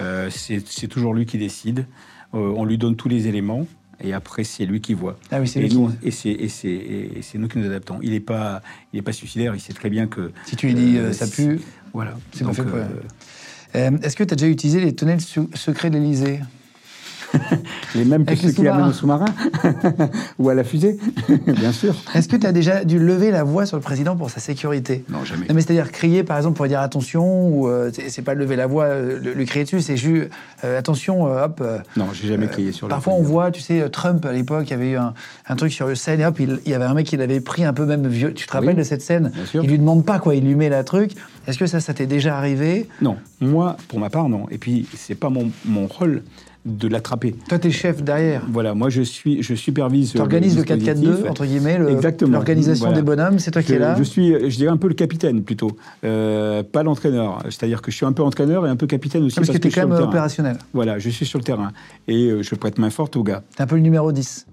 Euh, c'est toujours lui qui décide. Euh, on lui donne tous les éléments et après c'est lui qui voit. Ah oui, c'est et lui nous, c'est et nous qui nous adaptons. Il n'est pas il est pas suicidaire. Il sait très bien que Si tu lui dis, euh, ça pue, Voilà. c'est pas fait euh. Euh, Est-ce que tu as déjà utilisé les tunnels secrets de l'Elysée <laughs> les mêmes que Avec ceux qui amènent au sous-marin <laughs> ou à la fusée, <laughs> bien sûr. Est-ce que tu as déjà dû lever la voix sur le président pour sa sécurité? Non, jamais. mais c'est-à-dire crier, par exemple, pour dire attention, ou euh, c'est pas lever la voix, euh, le- lui crier dessus, c'est juste euh, attention, euh, hop. euh, Non, j'ai jamais crié sur le Parfois, on voit, tu sais, Trump à l'époque, il y avait eu un, un truc sur le scène, et hop, il, il y avait un mec qui l'avait pris un peu même vieux. Tu te rappelles Oui, de cette scène? bien sûr. Il lui demande pas quoi, il lui met la truc. Est-ce que ça, ça t'est déjà arrivé? Non, moi, pour ma part, non. Et puis, c'est pas mon, mon rôle de l'attraper. Toi, t'es chef derrière. Voilà, moi, je suis, je supervise. Tu organises le dispositif. 4-4-2, entre guillemets, le- Exactement. l'organisation Voilà. des bonhommes, c'est toi qui es là Je suis, je dirais un peu le capitaine plutôt, Euh, pas l'entraîneur. C'est-à-dire que je suis un peu entraîneur et un peu capitaine aussi Parce que t'es quand même le terrain. opérationnel. Voilà, je suis sur le terrain et euh, je prête main forte aux gars. T'es un peu le numéro 10.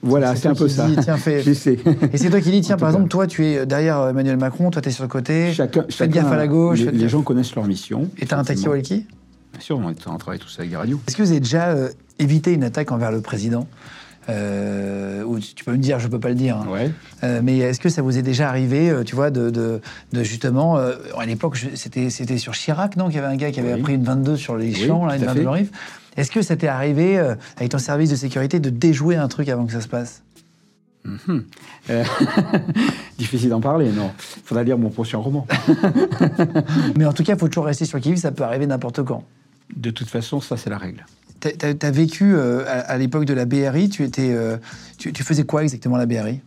Voilà, C'est c'est un peu ça. dis, tiens, fais-. <laughs> Et c'est toi qui dis, <laughs> tiens, En par exemple, toi, tu es derrière euh, Emmanuel Macron, toi, tu es sur le côté. Chacun, Faites chacun- gaffe à la gauche. Les, les gens connaissent leur mission. Et t'as un taxi effectivement. walkie Bien sûr, on, est- on travaille tous avec des radios. Est-ce que vous avez déjà euh, évité une attaque envers le président? Euh, ou tu peux me dire, je peux pas le dire. hein. Ouais. Euh, mais est-ce que ça vous est déjà arrivé, tu vois, de, de, de justement, euh, à l'époque, c'était c'était sur Chirac, non, qu'il y avait un gars qui avait Oui. pris une 22 sur les Oui, champs, là, une à 22 fait. Rive. Est-ce que ça t'est arrivé avec ton service de sécurité de déjouer un truc avant que ça se passe? Euh, <laughs> difficile d'en parler, non. Faudra lire mon prochain roman. <laughs> Mais en tout cas, il faut toujours rester sur qui vive, ça peut arriver n'importe quand. De toute façon, ça, c'est la règle. Tu as, vécu euh, à, à l'époque de la BRI, tu, étais, euh, tu, tu faisais quoi exactement à la BRI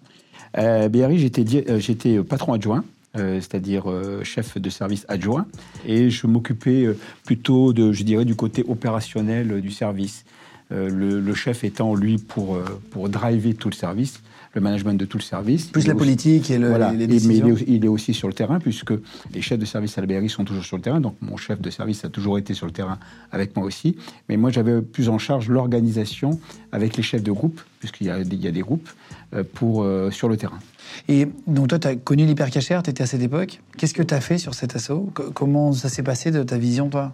Euh, BRI, j'étais euh, j'étais patron adjoint, euh, c'est-à-dire euh, chef de service adjoint, et je m'occupais euh, plutôt, de, je dirais, du côté opérationnel du service. Euh, le, le chef étant, lui, pour, pour driver tout le service, le management de tout le service. Plus Il la aussi- politique et le- voilà. les, Et- mais il décisions est, aussi- il est aussi sur le terrain, puisque les chefs de service à la BRI sont toujours sur le terrain. Donc, mon chef de service a toujours été sur le terrain avec moi aussi. Mais moi, j'avais plus en charge l'organisation avec les chefs de groupe, puisqu'il y a, des- il y a des groupes, euh, pour, euh, sur le terrain. Et donc toi, tu as connu l'hypercachère, tu étais à cette époque. Qu'est-ce que tu as fait sur cet assaut? Co- Comment ça s'est passé de ta vision, toi?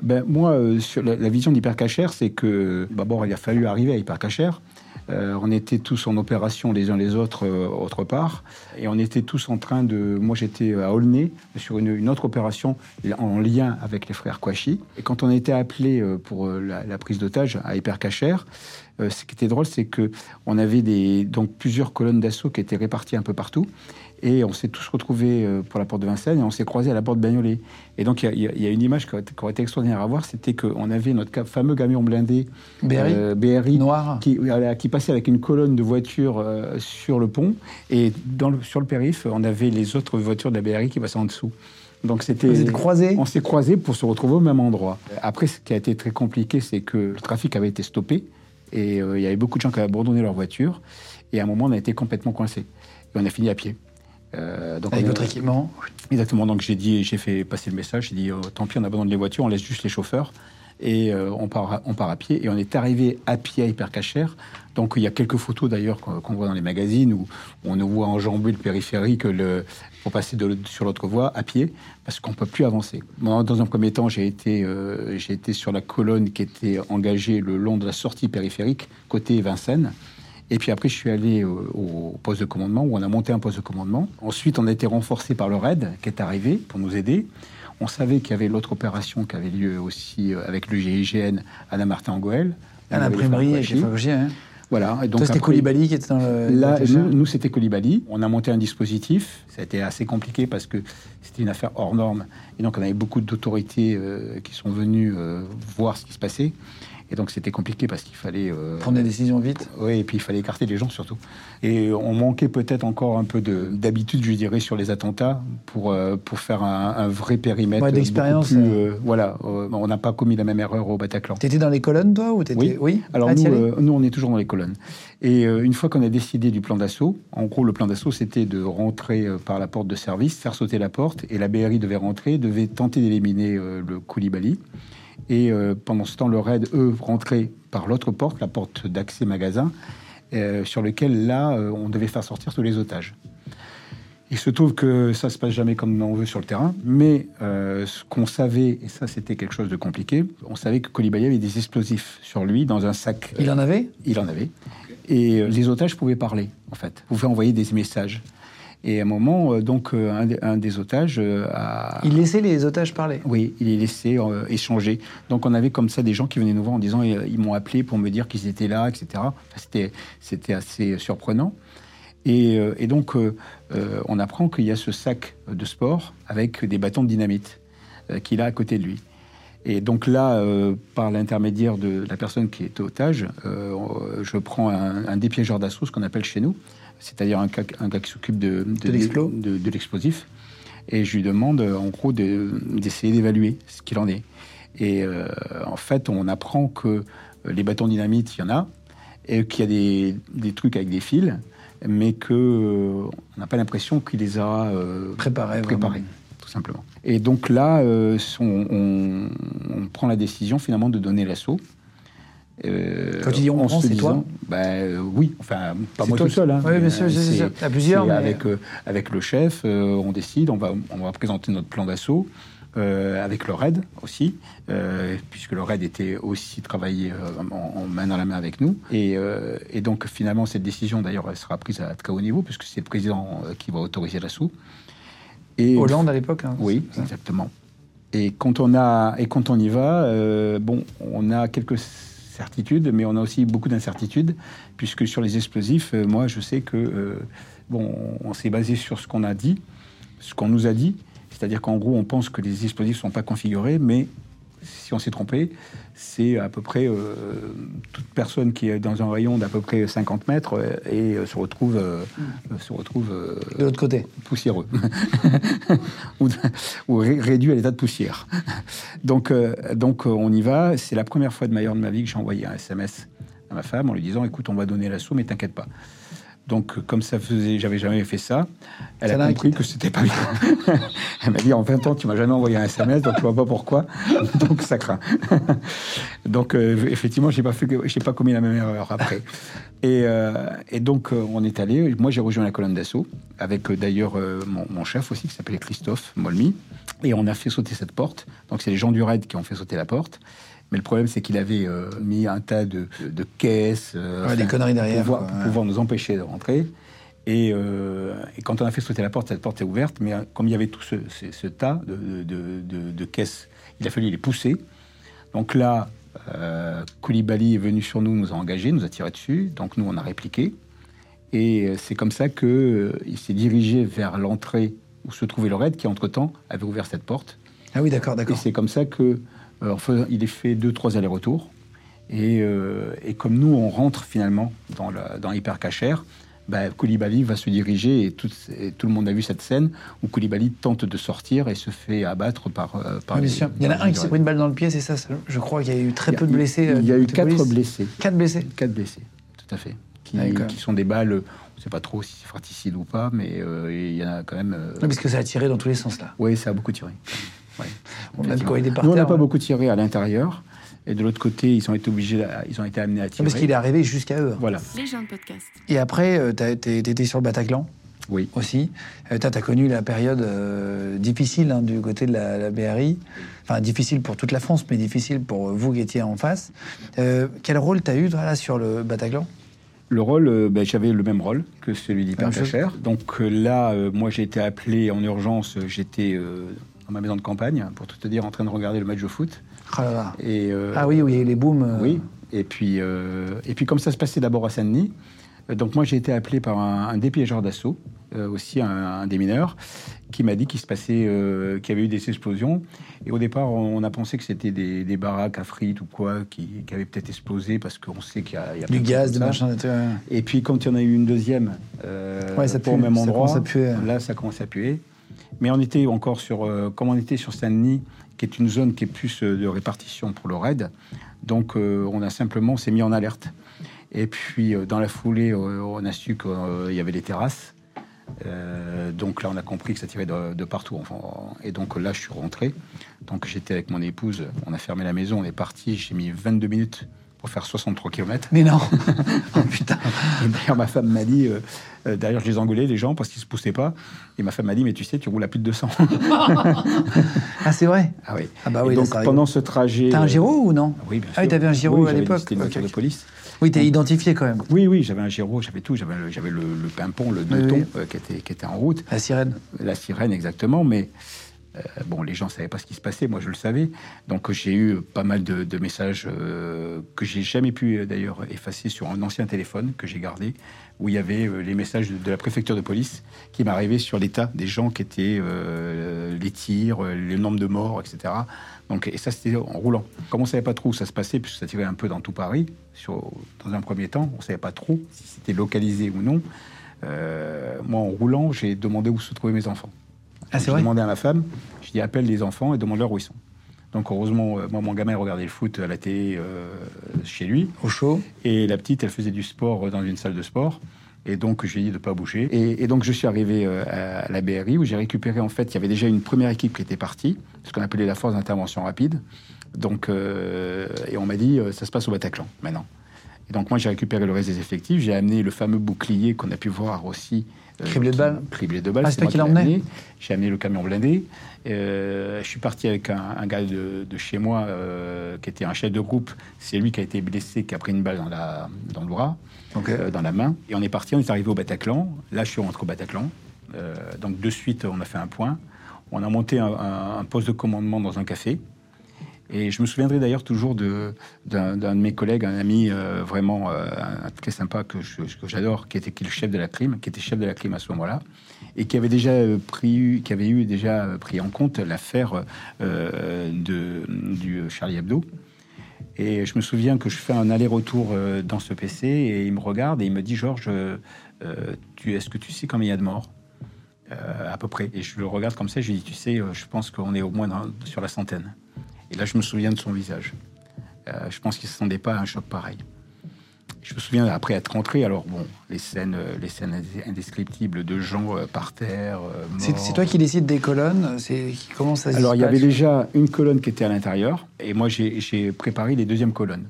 Ben, moi, euh, sur la, la vision d'Hypercacher, c'est que d'abord, il a fallu arriver à Hypercacher. Euh, on était tous en opération les uns les autres euh, autre part, et on était tous en train de. Moi, j'étais à Aulnay sur une, autre opération en lien avec les frères Kouachi. Et quand on été appelé euh, pour euh, la, prise d'otage à Hypercacher, euh, ce qui était drôle, c'est que on avait donc plusieurs colonnes d'assaut qui étaient réparties un peu partout. Et on s'est tous retrouvés euh, pour la porte de Vincennes et on s'est croisés à la porte de Bagnolet. Et donc, il y a- y, une image qui aurait, qui aurait été extraordinaire à voir, c'était qu'on avait notre fameux camion blindé BRI euh, BRI Noir qui, passait avec une colonne de voitures euh, sur le pont. Et dans le, sur le périph', on avait les autres voitures de la BRI qui passaient en dessous. Donc c'était. Vous êtes croisés On s'est croisés pour se retrouver au même endroit. Après, ce qui a été très compliqué, c'est que le trafic avait été stoppé et euh, il y avait beaucoup de gens qui avaient abandonné leur voiture. Et à un moment, on a été complètement coincés. Et on a fini à pied. Euh, donc Avec votre équipement Exactement. Donc j'ai dit, j'ai fait passer le message. J'ai dit, oh, tant pis, on abandonne les voitures, on laisse juste les chauffeurs et euh, on part, à- on part à pied. Et on est arrivé à pied à Hypercacher. Donc il y a quelques photos d'ailleurs qu'on voit dans les magazines où on nous voit enjamber le périphérique le, pour passer de sur l'autre voie à pied parce qu'on peut plus avancer. Moi, dans un premier temps, j'ai été, euh, j'ai été sur la colonne qui était engagée le long de la sortie périphérique côté Vincennes. Et puis après, je suis allé au, au poste de commandement, où on a monté un poste de commandement. Ensuite, on a été renforcé par le RAID, qui est arrivé pour nous aider. On savait qu'il y avait l'autre opération qui avait lieu aussi euh, avec le GIGN à la Martin-Goël. à l'imprimerie avec les Fagogiers, hein. Voilà. Et donc c'était Koulibaly qui était dans le. Là, nous, c'était Colibali. On a monté un dispositif. Ça a été assez compliqué parce que c'était une affaire hors norme. Et donc, on avait beaucoup d'autorités euh, qui sont venues euh, voir ce qui se passait. Et donc, c'était compliqué parce qu'il fallait. euh, Prendre des décisions vite. oui, et puis il fallait écarter les gens surtout. Et on manquait peut-être encore un peu de- d'habitude, je dirais, sur les attentats pour, euh, pour faire un, un vrai périmètre. Ouais, d'expérience, euh. voilà, on n'a pas commis la même erreur au Bataclan. T'étais dans les colonnes, toi ou t'étais... Oui. Alors Ah, nous, nous, on est toujours dans les colonnes. Et une fois qu'on a décidé du plan d'assaut, en gros, le plan d'assaut, c'était de rentrer par la porte de service, faire sauter la porte, et la BRI devait rentrer, devait tenter d'éliminer le Koulibaly. Et euh, pendant ce temps, le RAID, eux, rentraient par l'autre porte, la porte d'accès magasin, euh, sur lequel, là, euh, on devait faire sortir tous les otages. Il se trouve que ça se passe jamais comme on veut sur le terrain, mais ce qu'on savait, et ça c'était quelque chose de compliqué, on savait que Koulibaly avait des explosifs sur lui dans un sac. Il en avait? Il en avait. Et les otages pouvaient parler, en fait, pouvaient envoyer des messages. Et à un moment, euh, donc, euh, un, des- un des otages euh, a... Il laissait les otages parler. Oui, il est laissé euh, échanger. Donc on avait comme ça des gens qui venaient nous voir en disant ils m'ont appelé pour me dire qu'ils étaient là, etc. Enfin, C'était c'était assez surprenant. Et, et donc euh, on apprend qu'il y a ce sac de sport avec des bâtons de dynamite euh, qu'il a à côté de lui. Et donc là, euh, par l'intermédiaire de la personne qui est otage, euh, je prends un, un dépiégeur d'assaut, ce qu'on appelle chez nous, c'est-à-dire un, gars- un gars qui s'occupe de, De l'explo. de, de l'explosif. Et je lui demande, euh, en gros, de- d'essayer d'évaluer ce qu'il en est. Et euh, en fait, on apprend que euh, les bâtons dynamite, il y en a, et qu'il y a des, des trucs avec des fils, mais que euh, on n'a pas l'impression qu'il les a euh, Préparés, tout simplement. Et donc là, on, on- on prend la décision finalement de donner l'assaut. Euh, Quand tu dis on en prend, se c'est toi ben, euh, Oui, enfin, pas moi toi tout seul. hein, Oui, bien mais, sûr, euh, c'est-. À plusieurs, mais- Avec, euh, avec le chef, euh, on décide, on va, on va présenter notre plan d'assaut. euh, avec le RAID aussi, euh, puisque le RAID était aussi travaillé euh, en, en main dans la main avec nous. Et, euh, et donc finalement, cette décision, d'ailleurs, elle sera prise à très haut niveau, puisque c'est le président euh, qui va autoriser l'assaut. Et Hollande à l'époque. hein, oui, exactement. Et quand on a et quand on y va, euh, bon, on a quelques mais on a aussi beaucoup d'incertitudes, puisque sur les explosifs, euh, moi, je sais que euh, bon, on s'est basé sur ce qu'on a dit, ce qu'on nous a dit, c'est-à-dire qu'en gros, on pense que les explosifs ne sont pas configurés, mais si on s'est trompé, c'est à peu près euh, toute personne qui est dans un rayon d'à peu près 50 mètres euh, et euh, se retrouve, euh, se retrouve De l'autre côté. poussiéreux <laughs> ou, ou ré- réduit à l'état de poussière. Donc, donc on y va. C'est la première fois de ma, de ma vie que j'ai envoyé un SMS à ma femme en lui disant écoute, on va donner l'assaut, mais t'inquiète pas. Donc, comme ça faisait, j'avais jamais fait ça, elle Ça a compris que c'était pas bien. <laughs> elle m'a dit en 20 ans, tu m'as jamais envoyé un SMS, donc je vois pas pourquoi. <laughs> donc ça craint. <laughs> donc euh, effectivement, j'ai pas fait, j'ai pas commis la même erreur après. Et, euh, et donc euh, on est allé. Moi, j'ai rejoint la colonne d'assaut avec d'ailleurs euh, mon, mon chef aussi qui s'appelait Christophe Molmy, et on a fait sauter cette porte. Donc c'est les gens du raid qui ont fait sauter la porte. Mais le problème, c'est qu'il avait euh, mis un tas de, de caisses, euh, Ouais, des conneries derrière, pour, pouvoir- pour nous empêcher de rentrer. Et, euh, et quand on a fait sauter la porte, cette porte est ouverte, mais comme il y avait tout ce, ce- ce tas de, de- caisses, il a fallu les pousser. Donc là, Koulibaly est venu sur nous, nous a engagés, nous a tiré dessus. Donc nous, on a répliqué. Et c'est comme ça qu'il s'est dirigé vers l'entrée où se trouvait le raid, qui entre-temps avait ouvert cette porte. Ah oui, d'accord, Et d'accord. c'est comme ça que, euh, il a fait deux, trois allers-retours. Et, euh, et comme nous, on rentre finalement dans, la, dans l'hypercachère, bah, Koulibaly va se diriger, et tout, et tout le monde a vu cette scène, où Koulibaly tente de sortir et se fait abattre par, euh, par Ah, bien les- sûr. Il y en a un qui s'est pris une balle dans le pied, c'est ça. ça. Je crois qu'il y a eu très peu de blessés. euh, Il y a du eu quatre police. blessés. Quatre blessés. Quatre blessés, tout à fait. Qui, qui sont des balles, on ne sait pas trop si c'est fratricide ou pas, mais euh, il y en a quand même. euh, Non, parce que ça a tiré dans tous les sens, là. Oui, ça a beaucoup tiré. Ouais, On a effectivement. quand il est par Nous, on n'a pas ouais. beaucoup tiré à l'intérieur. Et de l'autre côté, ils ont été obligés, à- ils ont été amenés à tirer. Parce qu'il est arrivé jusqu'à eux. Voilà. Les gens de podcast. Et après, euh, t'as- t'es- t'étais sur le Bataclan Oui. aussi. Euh, t'as as connu la période euh, difficile hein, du côté de la, la BRI. Enfin, difficile pour toute la France, mais difficile pour vous qui étiez en face. Euh, quel rôle t'as eu, toi, là, sur le Bataclan? Le rôle, euh, ben, j'avais le même rôle que celui Même d'hypercachère. Donc euh, là, euh, moi, j'ai été appelé en urgence. euh, J'étais euh, dans ma maison de campagne, pour tout te dire, en train de regarder le match de foot. Oh là là. Et, euh, Ah oui, oui, les booms. euh, Oui. Et puis, euh, et puis comme ça se passait d'abord à Saint-Denis, euh, donc moi j'ai été appelé par un, un dépiégeur d'assaut, aussi un, un des mineurs, qui m'a dit qu'il se passait, qu'il y avait eu des explosions. Et au départ, on, on a pensé que c'était des, des baraques à frites ou quoi qui, qui avaient peut-être explosé parce qu'on sait qu'il y a, il y a Du gaz, des machins. et puis quand il y en a eu une deuxième, Ouais, ça pour pue, au même endroit, là ça commence à puer. Mais on était encore sur, euh, comme on était sur Saint-Denis, qui est une zone qui est plus euh, de répartition pour le raid, donc euh, on a simplement s'est mis en alerte. Et puis euh, dans la foulée, on a su qu'il y avait les terrasses. Donc là, on a compris que ça tirait de, partout. Et donc là, je suis rentré. Donc j'étais avec mon épouse. On a fermé la maison. On est parti. J'ai mis 22 minutes pour faire 63 km. Mais non <laughs> Oh putain d'ailleurs, ma femme m'a dit, euh, euh, d'ailleurs, je les engueulais, les gens, parce qu'ils se poussaient pas. Et ma femme m'a dit, mais tu sais, tu roules à plus de 200. <laughs> Ah, c'est vrai? Ah oui. Ah bah oui, donc, pendant ce trajet. T'as un euh, Giro ou non? Oui, bien sûr. Ah oui, t'avais un Giro Oui, à l'époque. C'était une voiture de ok. police. Oui, t'es identifié quand même. Oui, oui, j'avais un Giro, j'avais tout. J'avais le, le, le pimpon, le deux Oui, tons oui. euh, qui, était, qui était en route. La sirène. La sirène, exactement, mais euh, bon, les gens ne savaient pas ce qui se passait, moi je le savais. Donc j'ai eu pas mal de, messages euh, que j'ai jamais pu euh, d'ailleurs effacer sur un ancien téléphone que j'ai gardé, où il y avait les messages de, la préfecture de police qui m'arrivaient sur l'état des gens qui étaient, les tirs, le nombre de morts, etc. Donc, et ça, c'était en roulant. Comme on ne savait pas trop où ça se passait, puisque ça tirait un peu dans tout Paris, dans un premier temps, on ne savait pas trop si c'était localisé ou non. Moi, en roulant, j'ai demandé où se trouvaient mes enfants. Ah, c'est J'ai vrai demandé à ma femme, je dis appelle les enfants et demande-leur où ils sont. Donc heureusement, euh, moi, mon gamin il regardait le foot à la télé euh, chez lui. Au chaud. Et la petite, elle faisait du sport dans une salle de sport. Et donc, j'ai dit de ne pas bouger. Et, et donc, je suis arrivé euh, à la BRI où j'ai récupéré, en fait, il y avait déjà une première équipe qui était partie, ce qu'on appelait la force d'intervention rapide. Donc, euh, et on m'a dit, euh, ça se passe au Bataclan maintenant. Et donc moi, j'ai récupéré le reste des effectifs. J'ai amené le fameux bouclier qu'on a pu voir aussi. Euh, Criblé de balles Criblé de balles. Ah, c'est toi qui l'as emmené. J'ai amené le camion blindé. Euh, je suis parti avec un, un gars de, de chez moi euh, qui était un chef de groupe. C'est lui qui a été blessé, qui a pris une balle dans, la, dans le bras, euh, dans la main. Et on est parti, on est arrivé au Bataclan. Là, je suis rentré au Bataclan. Donc de suite, on a fait un point. On a monté un, un- un poste de commandement dans un café. Et je me souviendrai d'ailleurs toujours d'un de mes collègues, un ami euh, vraiment euh, très sympa que j'adore, qui était qui le chef de la crime, qui était chef de la crime à ce moment-là, et qui avait déjà euh, pris, qui avait eu déjà pris en compte l'affaire euh, du Charlie Hebdo. Et je me souviens que je fais un aller-retour dans ce PC et il me regarde et il me dit Georges, est-ce que tu sais combien il y a de morts? À peu près. Et je le regarde comme ça. Je lui dis tu sais, je pense qu'on est au moins sur la centaine. Et là, je me souviens de son visage. Euh, je pense qu'il ne s'attendait pas à un choc pareil. Je me souviens après être rentré, alors bon, les scènes, euh, les scènes indescriptibles de gens euh, par terre. C'est toi qui décides des colonnes C'est qui commence à Alors, il y avait déjà une colonne qui était à l'intérieur, et moi, j'ai préparé les deuxièmes colonnes.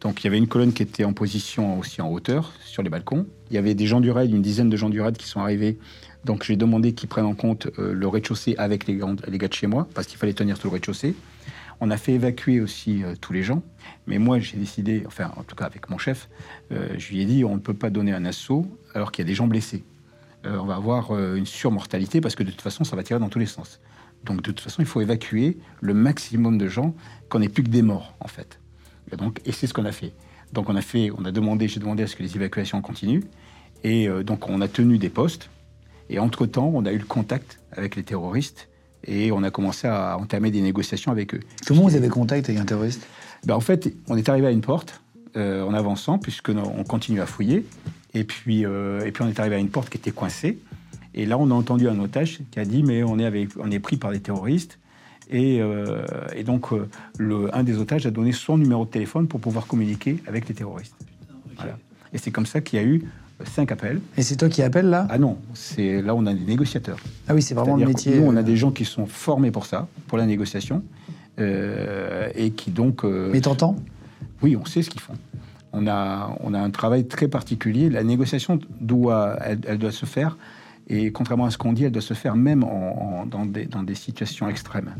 Donc, il y avait une colonne qui était en position aussi en hauteur, sur les balcons. Il y avait des gens du raid, une dizaine de gens du raid qui sont arrivés. Donc, j'ai demandé qu'ils prennent en compte euh, le rez-de-chaussée avec les, gars de chez moi, parce qu'il fallait tenir tout le rez-de-chaussée. On a fait évacuer aussi euh, tous les gens. Mais moi, j'ai décidé, enfin, en tout cas avec mon chef, euh, je lui ai dit on ne peut pas donner un assaut alors qu'il y a des gens blessés. On va avoir une surmortalité parce que de toute façon, ça va tirer dans tous les sens. Donc, de toute façon, il faut évacuer le maximum de gens, qu'on n'ait plus que des morts, en fait. Et, donc, et c'est ce qu'on a fait. Donc, on a fait, on a demandé, j'ai demandé à ce que les évacuations continuent. Et donc, on a tenu des postes. Et entre-temps, on a eu le contact avec les terroristes et on a commencé à entamer des négociations avec eux. Comment vous avez contact avec un terroriste Ben, en fait, on est arrivé à une porte euh, en avançant, puisque on continue à fouiller. Et puis, euh, et puis, on est arrivé à une porte qui était coincée. Et là, on a entendu un otage qui a dit Mais on est, avec, on est pris par des terroristes. Et, euh, et donc, le, un des otages a donné son numéro de téléphone pour pouvoir communiquer avec les terroristes. Voilà. Et c'est comme ça qu'il y a eu cinq appels. Et c'est toi qui appelles là? Ah non, c'est là on a des négociateurs. Ah oui, c'est vraiment le métier. Nous, on euh, a des gens qui sont formés pour ça, pour la négociation, euh, et qui donc. euh, Mais t'entends? Oui, on sait ce qu'ils font. On a, on a un travail très particulier. La négociation doit, elle, elle doit se faire, et contrairement à ce qu'on dit, elle doit se faire même en- en- dans, des, dans des situations extrêmes.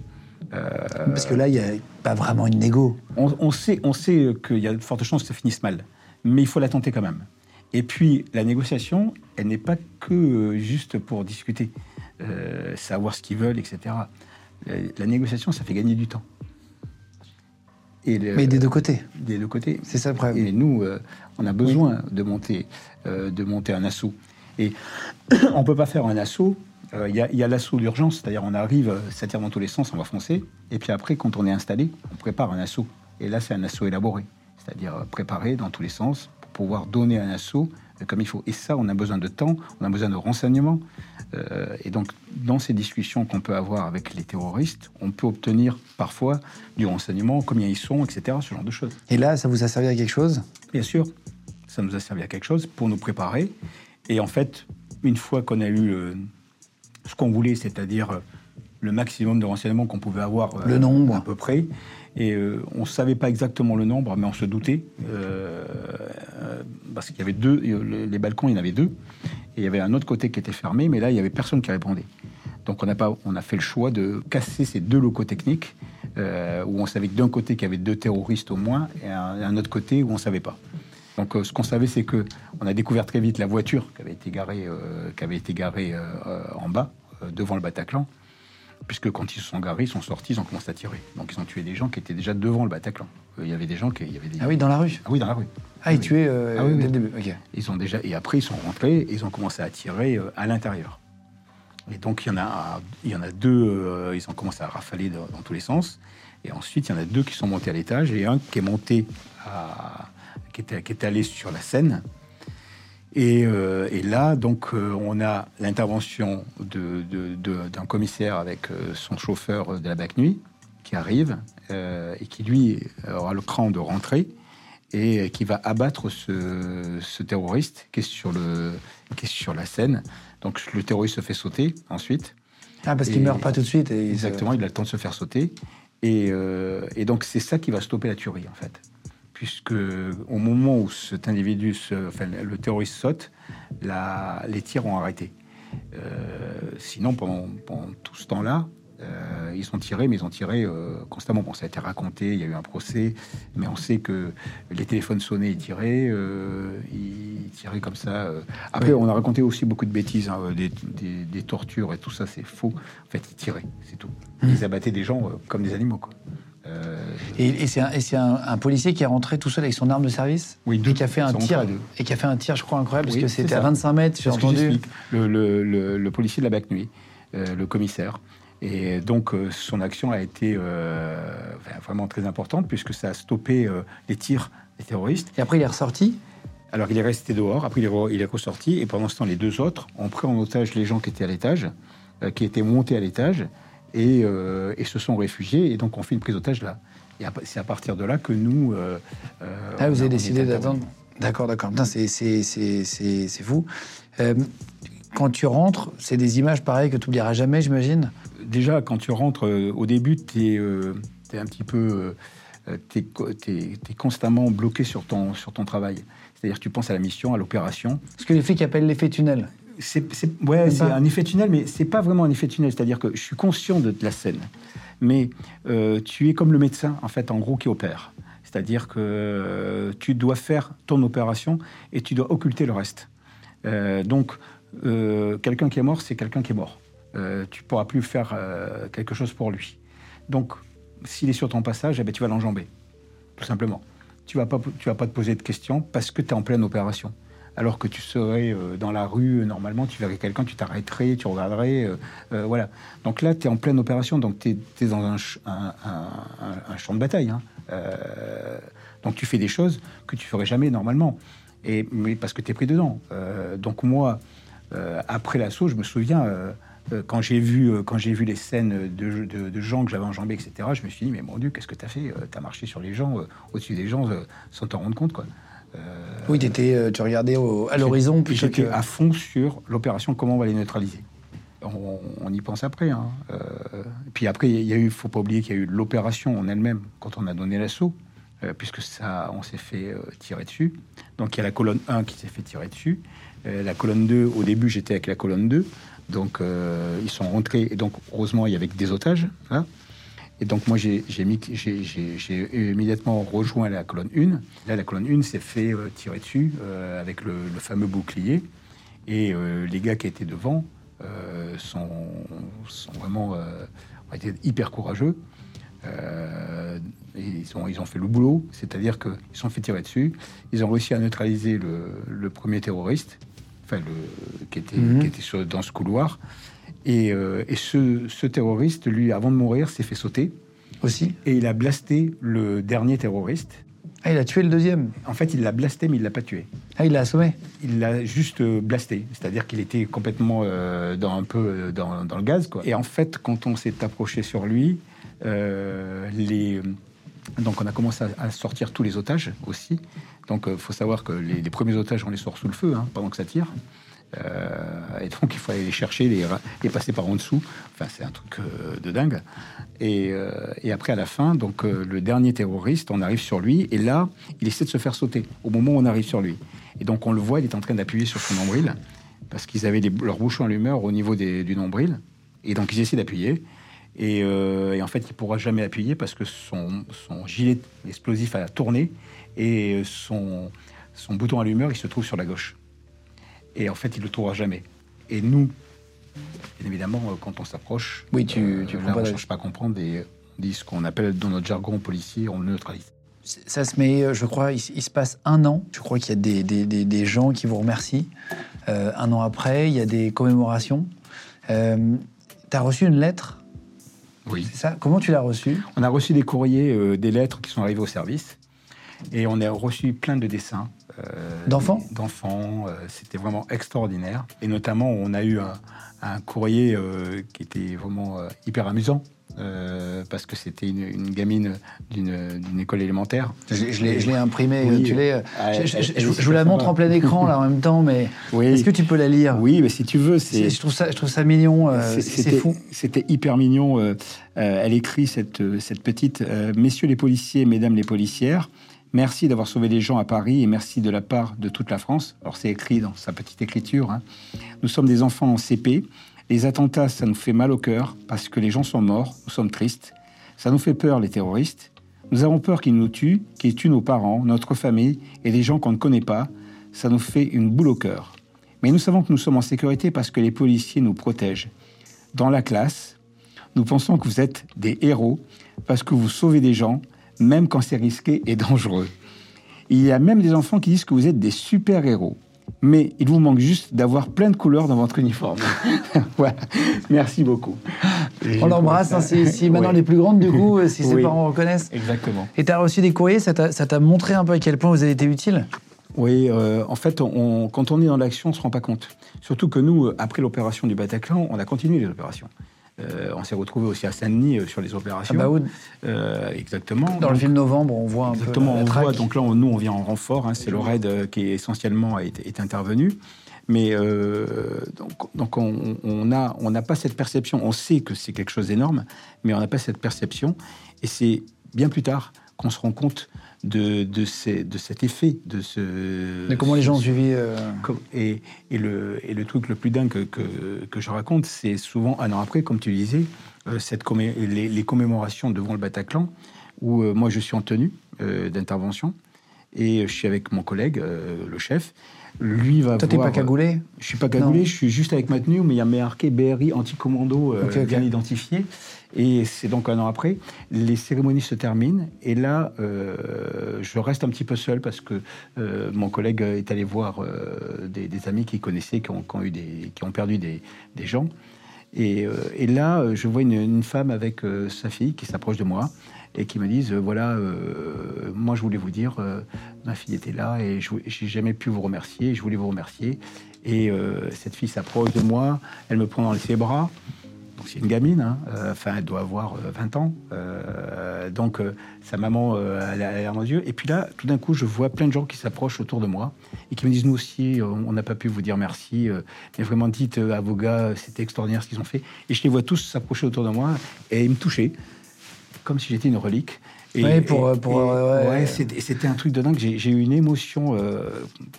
Parce que là, il n'y a pas vraiment une négo. On, on sait, on sait qu'il y a de fortes chances que ça finisse mal, mais il faut la tenter quand même. Et puis, la négociation, elle n'est pas que euh, juste pour discuter, euh, savoir ce qu'ils veulent, etc. La, la négociation, ça fait gagner du temps. Et le- Mais des deux côtés. des deux côtés. C'est ça le problème. Et nous, euh, on a besoin de, monter, euh, de monter un assaut. Et <coughs> on ne peut pas faire un assaut. Il y a, y a l'assaut d'urgence, c'est-à-dire on arrive, ça tire dans tous les sens, on va foncer. Et puis après, quand on est installé, on prépare un assaut. Et là, c'est un assaut élaboré, c'est-à-dire préparé dans tous les sens pouvoir donner un assaut euh, comme il faut. Et ça, on a besoin de temps, on a besoin de renseignements. Euh, et donc, dans ces discussions qu'on peut avoir avec les terroristes, on peut obtenir parfois du renseignement, combien ils sont, etc., ce genre de choses. Et là, ça vous a servi à quelque chose? Bien sûr, ça nous a servi à quelque chose pour nous préparer. Et en fait, une fois qu'on a eu euh, ce qu'on voulait, c'est-à-dire le maximum de renseignements qu'on pouvait avoir euh, Le nombre. à peu près, et euh, on ne savait pas exactement le nombre, mais on se doutait, euh, euh, parce qu'il y avait deux, les- balcons, il y en avait deux, et il y avait un autre côté qui était fermé, mais là, il n'y avait personne qui répondait. Donc on a, pas, on a fait le choix de casser ces deux locaux techniques, où on savait d'un côté qu'il y avait deux terroristes au moins, et un, autre côté où on ne savait pas. Donc ce qu'on savait, c'est que on a découvert très vite la voiture qui avait été garée, qui avait été garée en bas, devant le Bataclan, puisque quand ils se sont garés, ils sont sortis, ils ont commencé à tirer. Donc ils ont tué des gens qui étaient déjà devant le Bataclan. Euh, Il y avait des gens qui... Il y avait des... Ah oui, dans la rue Ah oui, dans la rue. Ah, ils oui. tuaient euh, Ah oui, dès oui. le début. Ils ont déjà et après ils sont rentrés et ils ont commencé à tirer euh, à l'intérieur. Et donc il y en a il y en a deux euh, ils ont commencé à rafaler dans, dans tous les sens et ensuite il y en a deux qui sont montés à l'étage et un qui est monté à, qui était qui est allé sur la scène. Et, euh, et là, donc, euh, on a l'intervention d'un commissaire avec euh, son chauffeur de la BAC Nuit qui arrive et qui, lui, aura le cran de rentrer et qui va abattre ce, ce terroriste qui est, sur le, qui est sur la scène. Donc, le terroriste se fait sauter ensuite. Ah, parce qu'ils Et- meurent pas tout de suite. Et ils se- Exactement, il a le temps de se faire sauter. Et, et donc, c'est ça qui va stopper la tuerie, en fait. Puisque au moment où cet individu, se- enfin, le terroriste saute, la- les tirs ont arrêté. Euh, sinon, pendant, pendant tout ce temps-là, euh, ils ont tiré, mais ils ont tiré euh, constamment. Bon, ça a été raconté, il y a eu un procès, mais on sait que les téléphones sonnaient, ils tiraient, ils tiraient comme ça. Après, on a raconté aussi beaucoup de bêtises, hein, des, des- des tortures et tout ça, c'est faux. En fait, ils tiraient, c'est tout. Ils abattaient des gens comme des animaux, quoi. Euh, Et, et c'est un, policier qui est rentré tout seul avec son arme de service Oui, deux. et qui a fait un tir et qui a fait un tir, je crois incroyable parce que c'était à ça. 25 mètres. J'ai entendu. Le, le- le- le policier de la BAC Nuit, euh, le commissaire. Et donc, euh, son action a été euh, vraiment très importante puisque ça a stoppé les tirs des terroristes. Et après, il est ressorti. Alors, il est resté dehors, après, il est, il est ressorti. Et pendant ce temps, les deux autres ont pris en otage les gens qui étaient à l'étage, qui étaient montés à l'étage et, euh, et se sont réfugiés. Et donc, on fait une prise d'otage là. Et c'est à partir de là que nous. euh, Ah, vous a- avez décidé d'attendre. D'accord, d'accord. C'est- fou. Euh, quand tu rentres, c'est des images pareilles que tu n'oublieras jamais, j'imagine? déjà, quand tu rentres euh, au début, tu es, un petit peu. tu es, constamment bloqué sur ton, sur ton travail. C'est-à-dire que tu penses à la mission, à l'opération. Ce que les flics appellent l'effet tunnel. C'est ouais, un effet tunnel, mais c'est pas vraiment un effet tunnel. C'est-à-dire que je suis conscient de la scène, mais euh, tu es comme le médecin, en fait, en gros, qui opère. C'est-à-dire que euh, tu dois faire ton opération et tu dois occulter le reste. Euh, donc, quelqu'un qui est mort, c'est quelqu'un qui est mort. Tu pourras plus faire quelque chose pour lui. Donc, s'il est sur ton passage, eh ben, tu vas l'enjamber, tout simplement. Tu vas pas, tu vas pas te poser de questions parce que tu es en pleine opération. Alors que tu serais euh, dans la rue, euh, normalement, tu verrais quelqu'un, tu t'arrêterais, tu regarderais. euh, voilà. Donc là, tu es en pleine opération, donc tu es, dans un, ch- un- un- un- un champ de bataille. hein. Donc tu fais des choses que tu ferais jamais normalement. Et, mais parce que tu es pris dedans. Donc moi, après l'assaut, je me souviens, quand j'ai vu, quand j'ai vu les scènes de, de- gens que j'avais enjambés, etc., je me suis dit, mais mon Dieu, qu'est-ce que tu as fait Tu as marché sur les gens, au-dessus des gens, sans t'en rendre compte. Quoi. Oui, t'étais, euh, tu regardais au- à l'horizon plutôt que. à fond sur l'opération, comment on va les neutraliser. On, on y pense après. Hein. Euh, puis après, il y a eu, faut pas oublier qu'il y a eu l'opération en elle-même quand on a donné l'assaut, euh, puisque ça, on s'est fait euh, tirer dessus. Donc il y a la colonne 1 qui s'est fait tirer dessus. Euh, la colonne 2, au début, j'étais avec la colonne 2. Donc euh, ils sont rentrés. Et donc, heureusement, il y avait que des otages. Là. Et donc moi, j'ai immédiatement rejoint la colonne 1. Là, la colonne 1 s'est fait euh, tirer dessus euh, avec le, le fameux bouclier. Et euh, les gars qui étaient devant sont, sont vraiment ont été hyper courageux. Et ils, ont, ils ont fait le boulot, c'est-à-dire qu'ils se sont fait tirer dessus. Ils ont réussi à neutraliser le, le premier terroriste, enfin le, qui était, Mhm. qui était sur- dans ce couloir. Et, euh, et ce, ce terroriste, lui, avant de mourir, s'est fait sauter Aussi. et il a blasté le dernier terroriste. Ah, il a tué le deuxième. En fait, il l'a blasté, mais il l'a pas tué. Ah, il l'a assommé. Il l'a juste euh, blasté, c'est-à-dire qu'il était complètement euh, dans un peu dans, dans le gaz, quoi. Et en fait, quand on s'est approché sur lui, euh, les donc on a commencé à, à sortir tous les otages aussi. Donc il faut savoir que les, les premiers otages, on les sort sous le feu hein, pendant que ça tire. Euh, et donc il faut aller les chercher, les, passer par en dessous. Enfin, c'est un truc euh, de dingue. Et, euh, et après, à la fin, donc le dernier terroriste, on arrive sur lui, et là, il essaie de se faire sauter au moment où on arrive sur lui. Et donc on le voit, il est en train d'appuyer sur son nombril, parce qu'ils avaient les- leur bouchon à l'humeur au niveau des- du nombril. Et donc ils essaient d'appuyer. Et, en fait, il pourra jamais appuyer parce que son, son gilet explosif a tourné et son, son bouton allumeur, il se trouve sur la gauche. Et en fait, il le trouvera jamais. Et nous, bien évidemment, euh, quand on s'approche, Oui, tu- tu là, prends pas on ne cherche pas à comprendre et on dit ce qu'on appelle dans notre jargon policier, on le neutralise. Ça se met, euh, je crois, il, se passe un an. Je crois qu'il y a des, des- des- des gens qui vous remercient. Euh, un an après, il y a des commémorations. Euh, tu as reçu une lettre, Oui. c'est ça? Comment tu l'as reçue? On a reçu des courriers, euh, des lettres qui sont arrivées au service. Et on a reçu plein de dessins Euh, D'enfants D'enfants. euh, C'était vraiment extraordinaire. Et notamment, on a eu un, un courrier euh, qui était vraiment euh, hyper amusant. euh, parce que c'était une, une gamine d'une école élémentaire. Je, l'ai- je imprimé, Oui. tu l'es. euh, Ah, je, vous la montre en plein écran là en même temps, mais Oui. est-ce que tu peux la lire? Oui, mais si tu veux, c'est. Je trouve ça, je trouve ça mignon. euh, C'est- fou. C'était hyper mignon. euh, euh, elle écrit cette, euh, cette petite euh, Messieurs les policiers, mesdames les policières, merci d'avoir sauvé les gens à Paris et merci de la part de toute la France. Alors c'est écrit dans sa petite écriture. hein. Nous sommes des enfants en CP. Les attentats, ça nous fait mal au cœur parce que les gens sont morts. Nous sommes tristes. Ça nous fait peur, les terroristes. Nous avons peur qu'ils nous tuent, qu'ils tuent nos parents, notre famille et des gens qu'on ne connaît pas. Ça nous fait une boule au cœur. Mais nous savons que nous sommes en sécurité parce que les policiers nous protègent. Dans la classe, nous pensons que vous êtes des héros parce que vous sauvez des gens, même quand c'est risqué et dangereux. Il y a même des enfants qui disent que vous êtes des super-héros. Mais il vous manque juste d'avoir plein de couleurs dans votre uniforme. <laughs> voilà. Merci beaucoup. On l'embrasse. hein, si, <laughs> si maintenant Ouais. les plus grandes, du coup, euh, si ses Oui. parents reconnaissent. Exactement. Et tu as reçu des courriers, ça t'a ça t'a montré un peu à quel point vous avez été utile Oui, euh, en fait, on- quand on est dans l'action, on ne se rend pas compte. Surtout que nous, euh, après l'opération du Bataclan, on a continué les opérations. Euh, on s'est retrouvé aussi à Saint-Denis euh, sur les Ah opérations. bah oui, Euh, exactement. Dans le Donc, film Novembre, on voit un Exactement, peu la on traque. voit. Donc là, on- nous, on vient en renfort. hein, c'est le raid euh, qui est essentiellement est, est intervenu. Mais donc, donc on on a on n'a pas cette perception. On sait que c'est quelque chose d'énorme, mais on n'a pas cette perception. Et c'est bien plus tard qu'on se rend compte de, de, ces- de cet effet, de ce. Mais comment les gens ont suivi euh, Et, et, le, et le truc le plus dingue que, que, que je raconte, c'est souvent un an après, comme tu disais, euh, cette commé- les, les commémorations devant le Bataclan, où euh, moi je suis en tenue euh, d'intervention, et je suis avec mon collègue, le chef. Lui va Toi, t'es pas cagoulé? Je suis pas cagoulé, Non. je suis juste avec ma tenue, mais il y a marqué BRI anti-commando bien identifié. Et c'est donc un an après. Les cérémonies se terminent. Et là, euh, je reste un petit peu seul parce que euh, mon collègue est allé voir euh, des, amis qu'il connaissait qui ont, eu des, qui ont perdu des, gens. Et, là, je vois une, femme avec sa fille qui s'approche de moi et qui me disent voilà, moi je voulais vous dire, ma fille était là et je j'ai jamais pu vous remercier. Je voulais vous remercier. Et cette fille s'approche de moi, elle me prend dans ses bras. Donc c'est une gamine, hein, euh, enfin elle doit avoir euh, 20 ans. Euh, donc euh, sa maman, euh, elle a l'air yeux. Et puis là, tout d'un coup, je vois plein de gens qui s'approchent autour de moi et qui me disent nous aussi, euh, on n'a pas pu vous dire merci. euh, mais vraiment dites euh, à vos gars, c'était extraordinaire ce qu'ils ont fait. Et je les vois tous s'approcher autour de moi et me toucher, comme si j'étais une relique. Et, Ouais, pour, et- euh, pour, et- euh, ouais. ouais, c'était un truc de dingue. J'ai j'ai eu une émotion euh,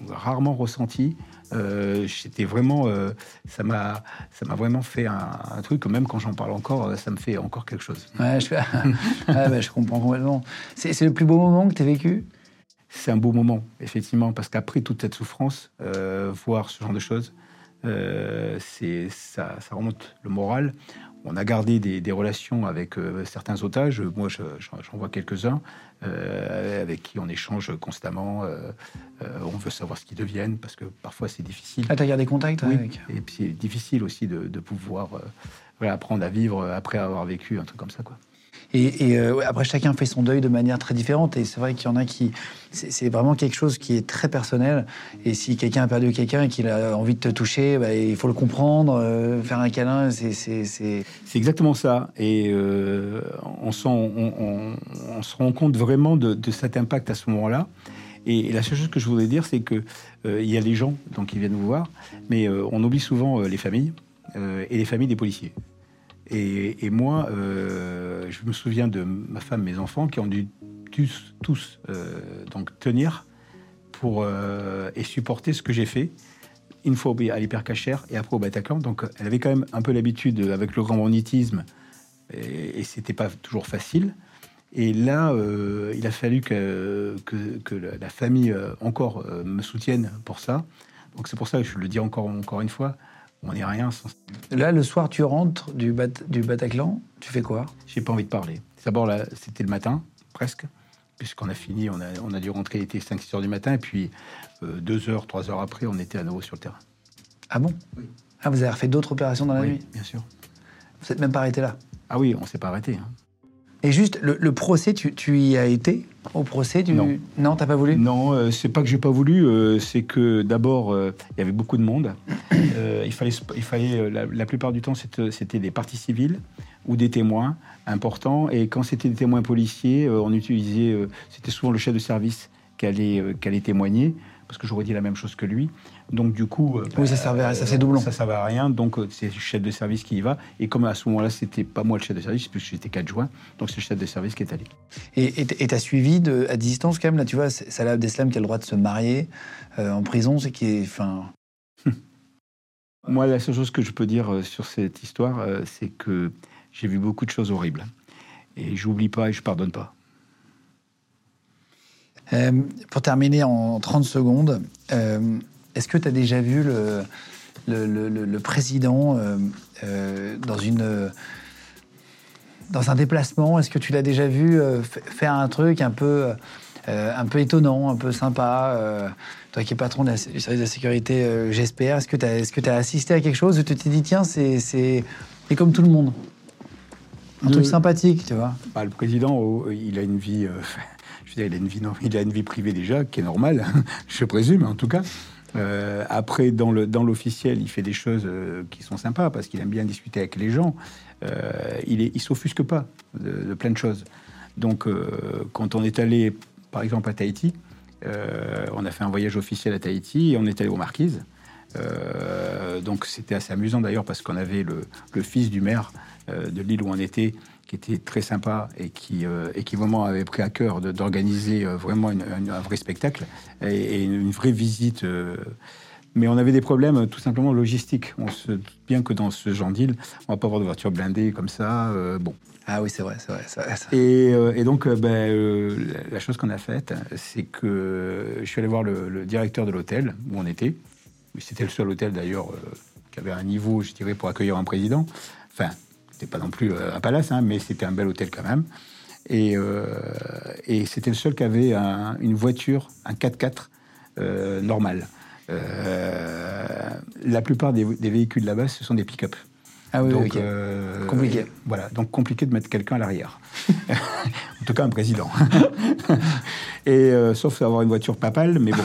rarement ressentie. Euh, C'était vraiment, euh, ça m'a, ça m'a vraiment fait un, un truc. Même quand j'en parle encore, euh, ça me fait encore quelque chose. Ouais, je, bah, <laughs> comprends complètement. C'est c'est le plus beau moment que tu as vécu? C'est un beau moment, effectivement, parce qu'après toute cette souffrance, euh, voir ce genre de choses, c'est ça, ça remonte le moral. On a gardé des, des relations avec euh, certains otages. Moi, je- j'en vois quelques-uns euh, avec qui on échange constamment. Euh, on veut savoir ce qu'ils deviennent parce que parfois c'est difficile. Ah, t'as gardé contact Oui, avec et puis c'est difficile aussi de, de pouvoir voilà, apprendre à vivre après avoir vécu un truc comme ça. Quoi. Et, euh, après, chacun fait son deuil de manière très différente. Et c'est vrai qu'il y en a qui. C'est vraiment quelque chose qui est très personnel. Et si quelqu'un a perdu quelqu'un et qu'il a envie de te toucher, bah, il faut le comprendre, euh, faire un câlin. c'est- C'est. exactement ça. Et euh, on, on- on- se rend compte vraiment de, cet impact à ce moment-là. Et, la seule chose que je voudrais dire, c'est euh, il y a les gens donc, qui viennent nous voir, mais on oublie souvent les familles et les familles des policiers. Et, moi, euh, je me souviens de ma femme, mes enfants, qui ont dû tous, euh, donc tenir pour euh, et supporter ce que j'ai fait une fois à l'hypercachère et après au Bataclan. Donc elle avait quand même un peu l'habitude avec le grand banditisme et, et c'était pas toujours facile. Et là, il a fallu que, que, la famille encore me soutienne pour ça. Donc c'est pour ça que je le dis encore, encore une fois, on n'est rien sans... Là, le soir, tu rentres du, Bat- du Bataclan, tu fais quoi? J'ai pas envie de parler. D'abord, là, c'était le matin, presque, puisqu'on a fini, on a, on a dû rentrer, il était 5-6 heures du matin, et puis euh, deux heures, trois heures après, on était à nouveau sur le terrain. Ah bon? Ah, vous avez refait d'autres opérations dans la oui, nuit? bien sûr. Vous n'êtes même pas arrêté là? Ah oui, on s'est pas arrêté. hein. Et juste, le, le procès, tu, tu y as été au procès du... Non. Non, t'as pas voulu? Non, euh, c'est pas que j'ai pas voulu, euh, c'est que d'abord euh, il y avait beaucoup de monde. <coughs> Euh, il fallait, il fallait la, la plupart du temps c'était c'était des parties civiles ou des témoins importants. Et quand c'était des témoins policiers, on utilisait, c'était souvent le chef de service qui allait, qui allait témoigner, parce que j'aurais dit la même chose que lui. Donc du coup, euh, Oui, ça servait à- ça fait doublon. Ça servait à rien. Donc euh, c'est le chef de service qui y va. Et comme à ce moment-là, c'était pas moi le chef de service, puisque j'étais qu'adjoint, donc c'est le chef de service qui est allé. Et t'as suivi de, à distance quand même, là, tu vois, c'est- Salah Abdeslam qui a le droit de se marier euh, en prison, c'est qui est... Enfin, <laughs> Moi, la seule chose que je peux dire sur cette histoire, c'est que j'ai vu beaucoup de choses horribles. Et j'oublie pas et je pardonne pas. Euh, pour terminer en 30 secondes, euh, est-ce que tu as déjà vu le, le, le- le- le président euh, euh, dans, une, dans un déplacement? Est-ce que tu l'as déjà vu euh, faire un truc un peu, euh, un peu étonnant, un peu sympa euh, Toi qui es patron de la- du service de la sécurité, euh, j'espère. Est-ce que tu as, que as assisté à quelque chose où tu t'es dit, tiens, c'est comme tout le monde? Un Le- truc sympathique, tu vois Bah, le président, oh, il a une vie, euh, <laughs> je veux dire, il a une vie, non, il a une vie privée déjà, qui est normale, <laughs> je présume en tout cas. Euh, après, dans l'officiel, il fait des choses euh, qui sont sympas parce qu'il aime bien discuter avec les gens. Euh, il il s'offusque pas de, plein de choses. Donc, quand on est allé, par exemple, à Tahiti, on a fait un voyage officiel à Tahiti et on est allé aux Marquises. Donc c'était assez amusant d'ailleurs parce qu'on avait le, fils du maire de l'île où on était, qui était très sympa et qui, euh, et qui vraiment avait pris à cœur d'organiser euh, vraiment une- une- un vrai spectacle et, et une, une vraie visite. euh. mais on avait des problèmes tout simplement logistiques. On se doute bien que dans ce genre d'île, on va pas avoir de voiture blindée comme ça. bon. Ah oui, c'est vrai, c'est vrai. c'est vrai, ça. Et, et donc, ben, la- chose qu'on a faite, c'est que je suis allé voir le, le directeur de l'hôtel où on était. C'était le seul hôtel d'ailleurs qui avait un niveau, je dirais, pour accueillir un président. Enfin, c'était pas non plus euh, un palace, hein, mais c'était un bel hôtel quand même. Et, euh, et c'était le seul qui avait un- une voiture, un 4x4 euh, normal. Euh, la plupart des, des véhicules là-bas, ce sont des pick-up. Ah oui, donc, euh, Compliqué. Voilà, donc compliqué de mettre quelqu'un à l'arrière. <laughs> en tout cas, un président. <laughs> et euh, sauf avoir une voiture papale, mais bon.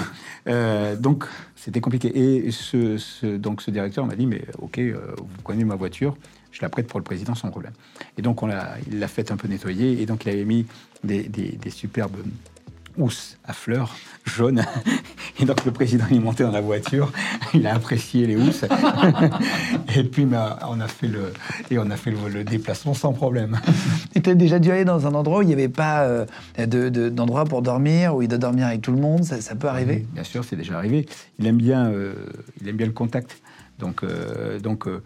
Euh, donc, c'était compliqué. Et ce, donc, ce directeur m'a dit, mais ok, euh, vous prenez ma voiture, je la prête pour le président sans problème. Et donc, on l'a, il l'a fait un peu nettoyer, et donc il avait mis des superbes housses à fleurs jaunes. Et donc le président est monté dans la voiture, il a apprécié les housses. <laughs> Et puis bah, on a fait le et on a fait le, le déplacement sans problème. <laughs> Tu t'es déjà dû aller dans un endroit où il n'y avait pas euh, de- de- d'endroit pour dormir, où il doit dormir avec tout le monde, ça, ça peut arriver Bien sûr, c'est déjà arrivé. Il aime bien, euh, il aime bien le contact. Donc, euh, donc euh,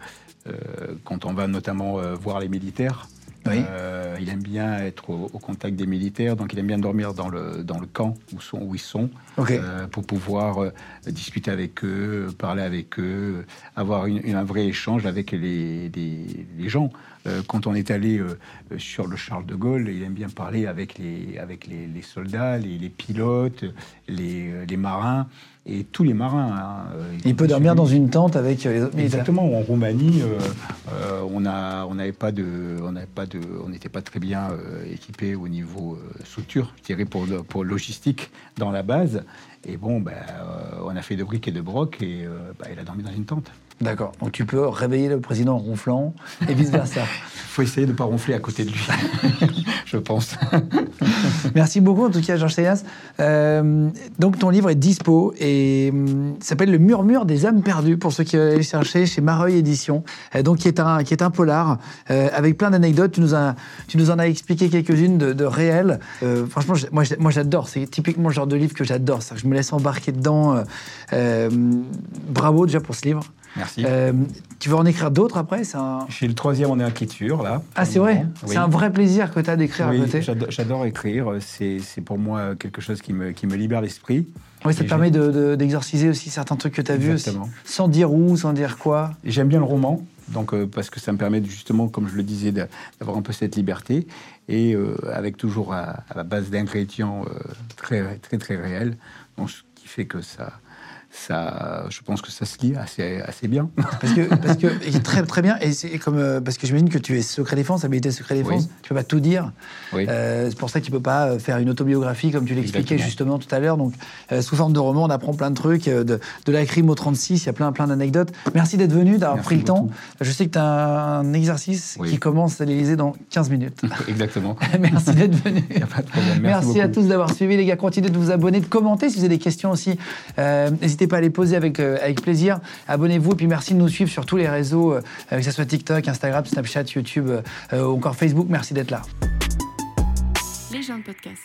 quand on va notamment voir les militaires, Oui. euh, il aime bien être au, au contact des militaires. Donc, il aime bien dormir dans le, dans le camp où, sont, où ils sont euh, pour pouvoir euh, discuter avec eux, parler avec eux, avoir une- une- un vrai échange avec les, les- les gens. Euh, quand on est allé euh, sur le Charles de Gaulle, il aime bien parler avec les, avec les, les soldats, les, les pilotes, les, les marins et tous les marins. hein. Euh, Il peut dormir dans une tente avec euh, les autres militaires. Exactement. En Roumanie, euh, euh, on n'avait pas de, on n'avait pas de, on n'était pas très bien euh, équipé au niveau euh, structure, je dirais pour pour logistique dans la base. Et bon, ben, euh, on a fait de briques et de broc et euh, bah, il a dormi dans une tente. D'accord. Donc tu peux réveiller le président en ronflant et vice-versa. <laughs> Il faut essayer de ne pas ronfler à côté de lui, <laughs> je pense. <laughs> Merci beaucoup en tout cas, Georges Seyas. Euh, donc ton livre est dispo et hum, s'appelle Le murmure des âmes perdues pour ceux qui veulent aller le chercher chez Mareuil Édition. Euh, donc qui est un qui est un polar euh, avec plein d'anecdotes. Tu nous as tu nous en as expliqué quelques-unes de, de réelles. Franchement, moi moi j'adore. C'est typiquement le genre de livre que j'adore. Je me laisse embarquer dedans. bravo déjà pour ce livre. Merci. Euh, tu veux en écrire d'autres après? Un... Suis le troisième en écriture là. Ah c'est vrai? Oui. C'est un vrai plaisir que tu as d'écrire Oui, à côté. j'ado- j'adore écrire. C'est pour moi quelque chose qui me, qui me libère l'esprit. Oui, ça te permet de- de- d'exorciser aussi certains trucs que tu as vus aussi. Sans dire où, sans dire quoi. J'aime bien le roman, donc euh, parce que ça me permet justement, comme je le disais, d'a- d'avoir un peu cette liberté et euh, avec toujours à, à la base d'ingrédients très très très réels, donc ce qui fait que ça ça, je pense que ça se lit assez, assez bien. Parce que, parce que <laughs> très, très bien, et c'est comme, euh, parce que j'imagine que tu es secret défense, habilité secret défense, Oui. tu peux pas tout dire. Oui. Euh, c'est pour ça que tu peux pas euh, faire une autobiographie comme tu l'expliquais justement tout à l'heure. Donc, euh, sous forme de roman, on apprend plein de trucs, euh, de, de la crime au 36, il y a plein, plein d'anecdotes. Merci d'être venu, d'avoir pris le temps. Je sais que tu as un exercice Oui. qui commence à l'Élysée dans 15 minutes. <laughs> Exactement. <laughs> Merci d'être venu. A pas de problème. Merci, Merci, à tous d'avoir suivi, les gars. Continuez de vous abonner, de commenter si vous avez des questions aussi. Euh, N'hésitez pas à les poser avec, euh, avec plaisir. Abonnez-vous et puis merci de nous suivre sur tous les réseaux, euh, que ce soit TikTok, Instagram, Snapchat, YouTube, euh, euh, ou encore Facebook. Merci d'être là. Les gens de podcast.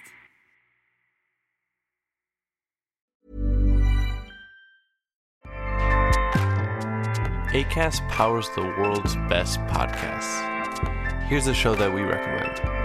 ACAST powers the world's best podcasts. Here's a show that we recommend.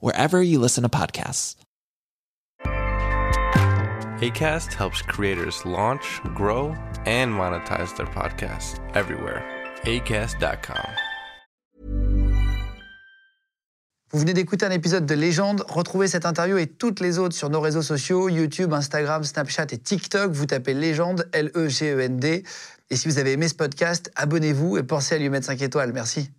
wherever you listen to podcasts. ACAST helps creators launch, grow, and monetize their podcasts everywhere. ACAST.com. Vous venez d'écouter un épisode de Légende. Retrouvez cette interview et toutes les autres sur nos réseaux sociaux, YouTube, Instagram, Snapchat et TikTok. Vous tapez Légende, L-E-G-E-N-D. Et si vous avez aimé ce podcast, abonnez-vous et pensez à lui mettre 5 étoiles. Merci.